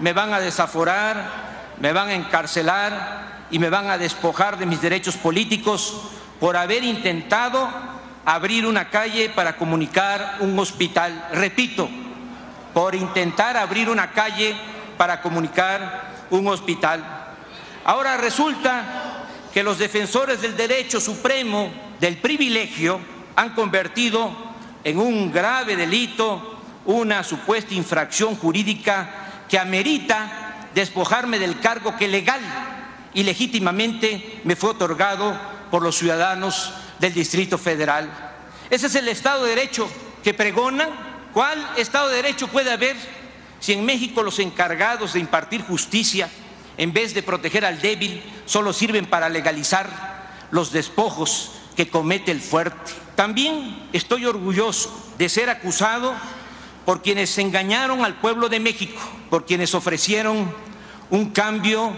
me van a desaforar, me van a encarcelar y me van a despojar de mis derechos políticos por haber intentado abrir una calle para comunicar un hospital. Repito, por intentar abrir una calle para comunicar un hospital. Ahora resulta que los defensores del derecho supremo del privilegio han convertido en un grave delito una supuesta infracción jurídica que amerita despojarme del cargo que legal y legítimamente me fue otorgado por los ciudadanos del Distrito Federal. Ese es el Estado de Derecho que pregonan. ¿Cuál Estado de Derecho puede haber si en México los encargados de impartir justicia, en vez de proteger al débil, solo sirven para legalizar los despojos que comete el fuerte. También estoy orgulloso de ser acusado por quienes engañaron al pueblo de México, por quienes ofrecieron un cambio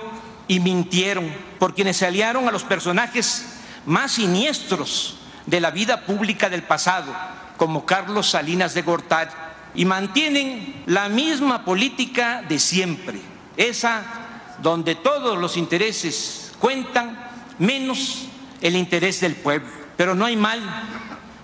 y mintieron, por quienes se aliaron a los personajes más siniestros de la vida pública del pasado, como Carlos Salinas de Gortari, y mantienen la misma política de siempre, esa donde todos los intereses cuentan, menos el interés del pueblo. Pero no hay mal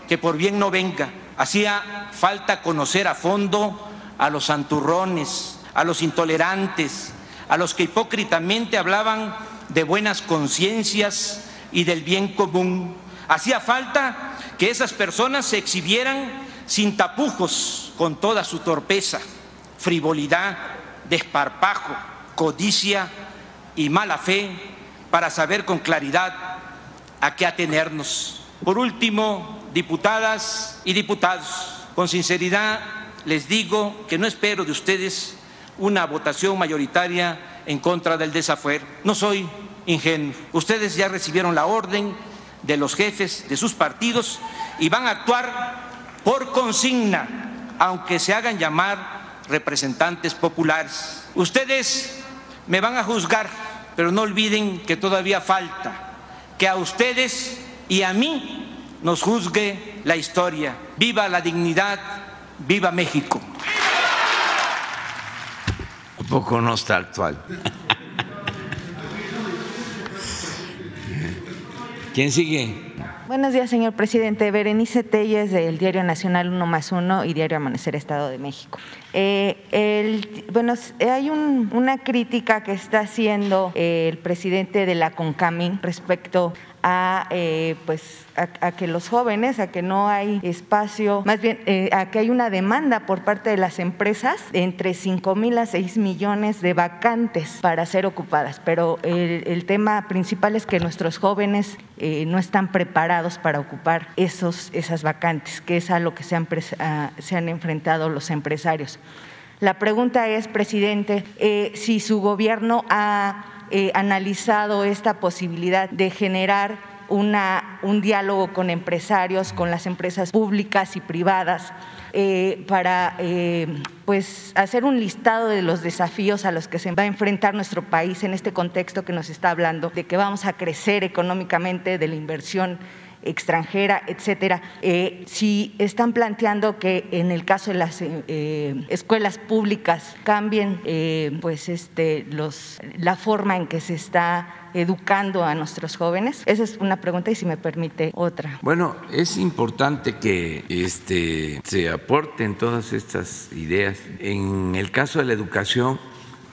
que por bien no venga. Hacía falta conocer a fondo a los santurrones, a los intolerantes, a los que hipócritamente hablaban de buenas conciencias y del bien común. Hacía falta que esas personas se exhibieran sin tapujos con toda su torpeza, frivolidad, desparpajo, codicia y mala fe para saber con claridad a qué atenernos. Por último, diputadas y diputados, con sinceridad les digo que no espero de ustedes una votación mayoritaria en contra del desafuero. No soy ingenuo. Ustedes ya recibieron la orden de los jefes de sus partidos y van a actuar por consigna, aunque se hagan llamar representantes populares. Ustedes me van a juzgar, pero no olviden que todavía falta que a ustedes y a mí nos juzgue la historia. Viva la dignidad, viva México. Un poco no está actual. ¿Quién sigue? Buenos días, señor presidente. Berenice Telles del Diario Nacional 1 más 1 y Diario Amanecer Estado de México. Eh, bueno, hay una crítica que está haciendo el presidente de la CONCAMIN respecto a, eh, pues, a, que los jóvenes, a que no hay espacio, más bien eh, a que hay una demanda por parte de las empresas entre 5 mil a 6 millones de vacantes para ser ocupadas. Pero el, tema principal es que nuestros jóvenes eh, no están preparados para ocupar esos, esas vacantes, que es a lo que se han, se han enfrentado los empresarios. La pregunta es, presidente, si su gobierno ha eh, analizado esta posibilidad de generar un diálogo con empresarios, con las empresas públicas y privadas, eh, para eh, pues hacer un listado de los desafíos a los que se va a enfrentar nuestro país en este contexto que nos está hablando, de que vamos a crecer económicamente, de la inversión extranjera, etcétera. Eh, si están planteando que en el caso de las eh, escuelas públicas cambien eh, pues este, los, la forma en que se está educando a nuestros jóvenes? Esa es una pregunta y si me permite otra. Bueno, es importante que este, se aporten todas estas ideas. En el caso de la educación,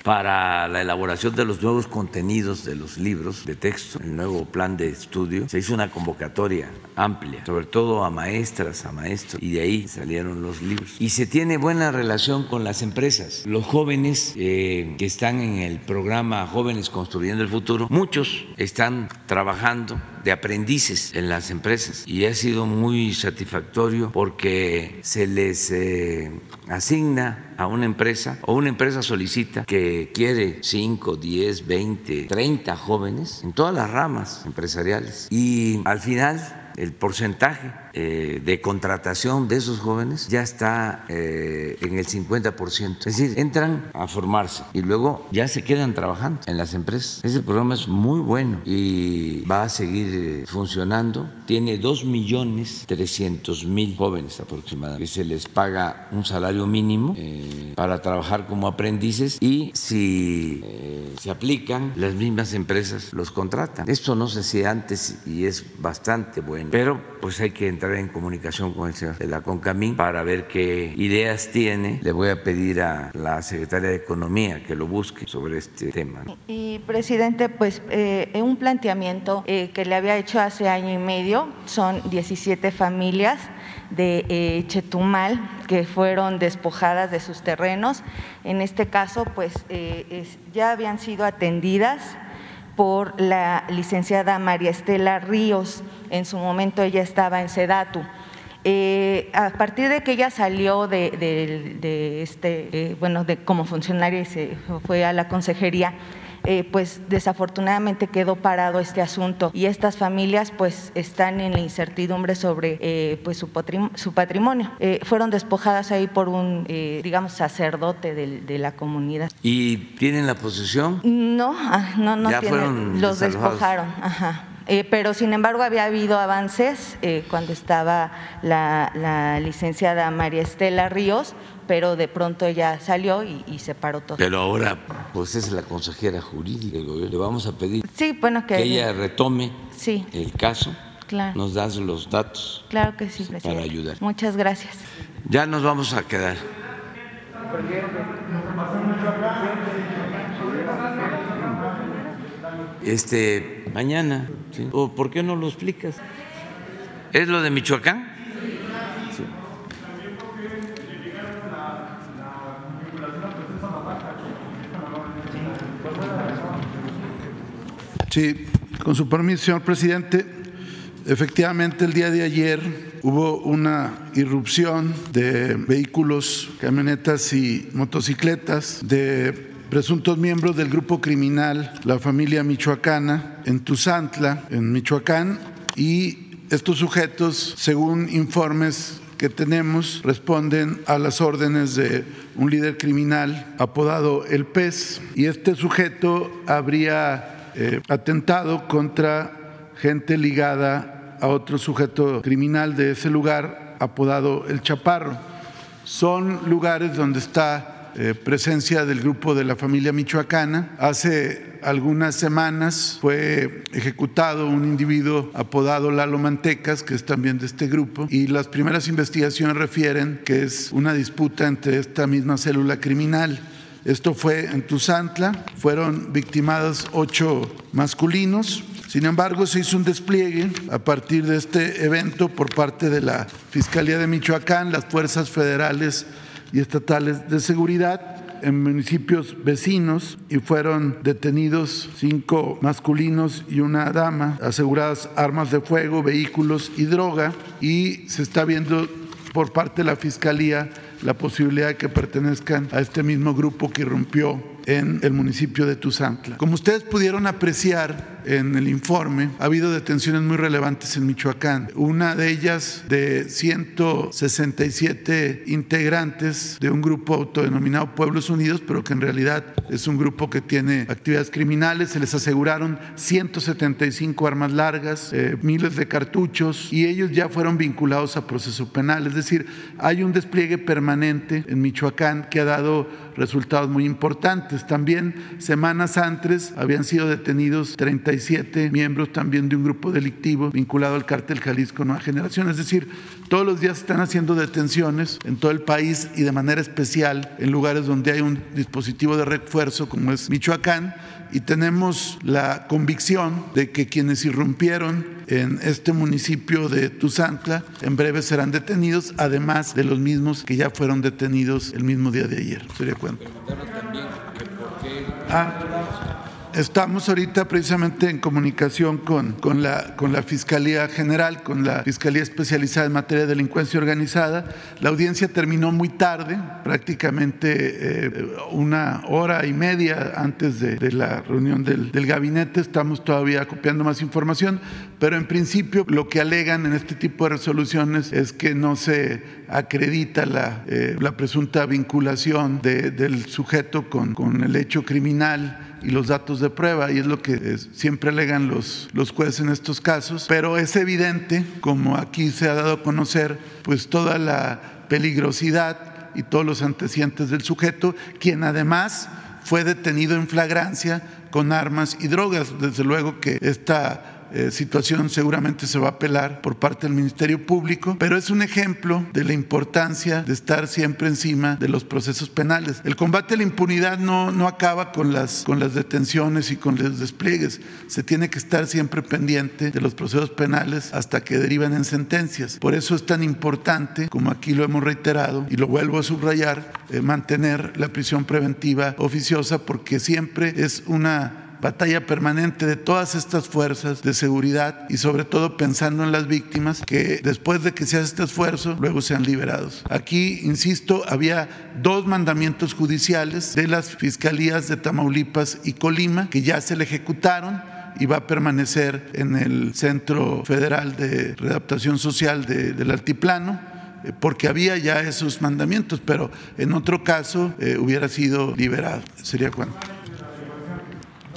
para la elaboración de los nuevos contenidos de los libros de texto, el nuevo plan de estudio, se hizo una convocatoria amplia, sobre todo a maestras, a maestros, y de ahí salieron los libros. Y se tiene buena relación con las empresas. Los jóvenes eh, que están en el programa Jóvenes Construyendo el Futuro, muchos están trabajando de aprendices en las empresas. Y ha sido muy satisfactorio porque se les eh, asigna a una empresa o una empresa solicita que quiere 5, 10, 20, 30 jóvenes en todas las ramas empresariales. Y al final el porcentaje eh, de contratación de esos jóvenes ya está eh, en el 50%. Es decir, entran a formarse y luego ya se quedan trabajando en las empresas. Ese programa es muy bueno y va a seguir eh, funcionando. Tiene 2 millones 300 mil jóvenes aproximadamente que se les paga un salario mínimo para trabajar como aprendices y si se aplican, las mismas empresas los contratan. Esto no se hacía antes y es bastante bueno, pero pues hay que entrar en comunicación con el señor de la CONCAMIN para ver qué ideas tiene. Le voy a pedir a la secretaria de Economía que lo busque sobre este tema. Y, presidente, pues eh, un planteamiento eh, que le había hecho hace año y medio, son 17 familias de eh, Chetumal que fueron despojadas de sus terrenos. En este caso, pues ya habían sido atendidas por la licenciada María Estela Ríos. En su momento ella estaba en Sedatu. Eh, a partir de que ella salió de, este, eh, bueno, de como funcionaria y se fue a la consejería, eh, pues desafortunadamente quedó parado este asunto y estas familias pues están en la incertidumbre sobre eh, pues su, patrimonio. Eh, fueron despojadas ahí por un, digamos, sacerdote de, la comunidad. ¿Y tienen la posesión? No, ah, no, no tienen. Los despojaron, ajá. Pero sin embargo había habido avances cuando estaba la, licenciada María Estela Ríos, pero de ella ya salió y, se paró todo. Pero ahora, pues es la consejera jurídica le vamos a pedir sí, bueno, que, ella retome el caso. Claro. Nos das los datos. Claro que sí, presidente. Para ayudar. Muchas gracias. Ya nos vamos a quedar. Este, mañana, ¿o por qué no lo explicas? ¿Es lo de Michoacán? Sí, con su permiso, señor presidente. Efectivamente, el día de ayer hubo una irrupción de vehículos, camionetas y motocicletas de presuntos miembros del grupo criminal La Familia Michoacana en Tuzantla, en Michoacán, y estos sujetos, según informes que tenemos, responden a las órdenes de un líder criminal apodado El Pez, y este sujeto habría eh, atentado contra gente ligada a otro sujeto criminal de ese lugar apodado El Chaparro. Son lugares donde está presencia del grupo de la familia michoacana. Hace algunas semanas fue ejecutado un individuo apodado Lalo Mantecas, que es también de este grupo, y las primeras investigaciones refieren que es una disputa entre esta misma célula criminal Esto fue en Tuzantla, fueron victimados ocho masculinos. Sin embargo, se hizo un despliegue a partir de este evento por parte de la Fiscalía de Michoacán, las fuerzas federales y estatales de seguridad en municipios vecinos y fueron detenidos cinco masculinos y una dama, aseguradas armas de fuego, vehículos y droga y se está viendo por parte de la Fiscalía la posibilidad de que pertenezcan a este mismo grupo que irrumpió en el municipio de Tuzantla. Como ustedes pudieron apreciar en el informe, ha habido detenciones muy relevantes en Michoacán. Una de ellas de 167 integrantes de un grupo autodenominado Pueblos Unidos, pero que en realidad es un grupo que tiene actividades criminales. Se les aseguraron 175 armas largas, eh, miles de cartuchos y ellos ya fueron vinculados a proceso penal. Es decir, hay un despliegue permanente en Michoacán que ha dado resultados muy importantes. También semanas antes habían sido detenidos 37 miembros también de un grupo delictivo vinculado al cártel Jalisco Nueva Generación. Es decir, todos los días están haciendo detenciones en todo el país y de manera especial en lugares donde hay un dispositivo de refuerzo como es Michoacán y tenemos la convicción de que quienes irrumpieron en este municipio de Tuzantla en breve serán detenidos, además de los mismos que ya fueron detenidos el mismo día de ayer. Sería cuenta. Ah, Estamos ahorita precisamente en comunicación con, con, la, con la Fiscalía General, con la Fiscalía Especializada en Materia de Delincuencia Organizada. La audiencia terminó muy tarde, prácticamente eh, una hora y media antes de, la reunión del, gabinete. Estamos todavía copiando más información, pero en principio lo que alegan en este tipo de resoluciones es que no se acredita la, eh, la presunta vinculación de, del sujeto con, con el hecho criminal y los datos de prueba, y es lo que eh, siempre alegan los, los jueces en estos casos, pero es evidente, como aquí se ha dado a conocer, pues toda la peligrosidad y todos los antecedentes del sujeto, quien además fue detenido en flagrancia con armas y drogas. Desde luego que esta eh, situación seguramente se va a apelar por parte del Ministerio Público, pero es un ejemplo de la importancia de estar siempre encima de los procesos penales. El combate a la impunidad no, no acaba con las, con las detenciones y con los despliegues, se tiene que estar siempre pendiente de los procesos penales hasta que derivan en sentencias. Por eso es tan importante, como aquí lo hemos reiterado y lo vuelvo a subrayar, eh, mantener la prisión preventiva oficiosa porque siempre es una batalla permanente de todas estas fuerzas de seguridad y sobre todo pensando en las víctimas que después de que se hace este esfuerzo luego sean liberados. Aquí, insisto, había dos mandamientos judiciales de las fiscalías de Tamaulipas y Colima que ya se le ejecutaron y va a permanecer en el Centro Federal de Readaptación Social de, del Altiplano eh, porque había ya esos mandamientos, pero en otro caso eh, hubiera sido liberado. ¿Sería cuánto?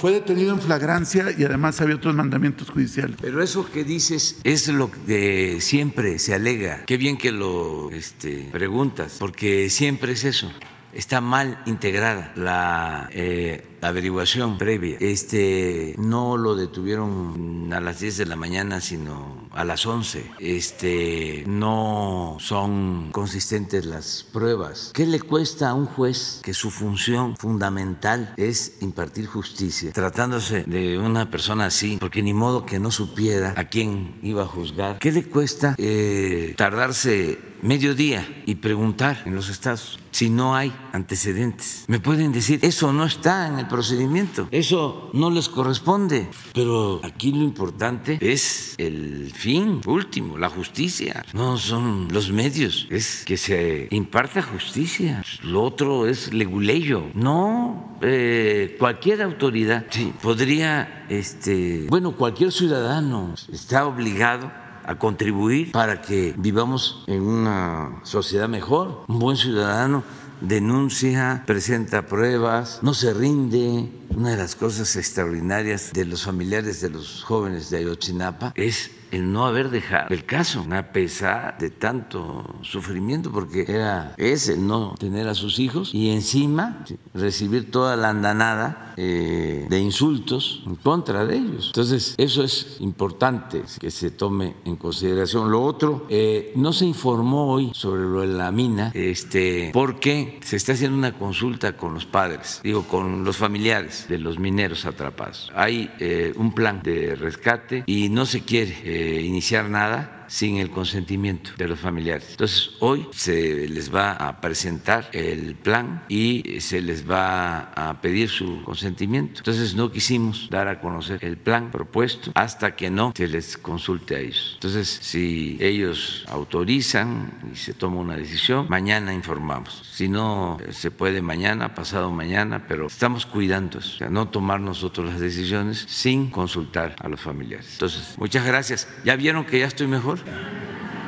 Fue detenido en flagrancia y además había otros mandamientos judiciales. Pero eso que dices es lo que siempre se alega. Qué bien que lo este, preguntas, porque siempre es eso. Está mal integrada la eh, averiguación previa. Este no lo detuvieron a las 10 de la mañana, sino a las 11. Este no son consistentes las pruebas. ¿Qué le cuesta a un juez que su función fundamental es impartir justicia, tratándose de una persona así, porque ni modo que no supiera a quién iba a juzgar? ¿Qué le cuesta eh, tardarse medio día y preguntar en los estados si no hay antecedentes? Me pueden decir, eso no está en el procedimiento. Eso no les corresponde. Pero aquí lo importante es el fin último, la justicia. No son los medios, es que se imparta justicia. Lo otro es leguleyo. No eh, cualquier autoridad sí, podría, este, bueno, cualquier ciudadano está obligado a contribuir para que vivamos en una sociedad mejor. Un buen ciudadano denuncia, presenta pruebas, no se rinde. Una de las cosas extraordinarias de los familiares de los jóvenes de Ayotzinapa es el no haber dejado el caso, a pesar de tanto sufrimiento, porque era, es el no tener a sus hijos y encima recibir toda la andanada eh, de insultos en contra de ellos. Entonces, eso es importante que se tome en consideración. Lo otro, eh, no se informó hoy sobre lo de la mina, este, porque se está haciendo una consulta con los padres, digo, con los familiares de los mineros atrapados. Hay eh, un plan de rescate y no se quiere iniciar nada sin el consentimiento de los familiares. Entonces, hoy se les va a presentar el plan y se les va a pedir su consentimiento. Entonces, no quisimos dar a conocer el plan propuesto hasta que no se les consulte a ellos. Entonces, si ellos autorizan y se toma una decisión, mañana informamos. Si no se puede mañana, pasado mañana, pero estamos cuidando eso, o sea, no tomar nosotros las decisiones sin consultar a los familiares. Entonces, muchas gracias. ¿Ya vieron que ya estoy mejor? Deus.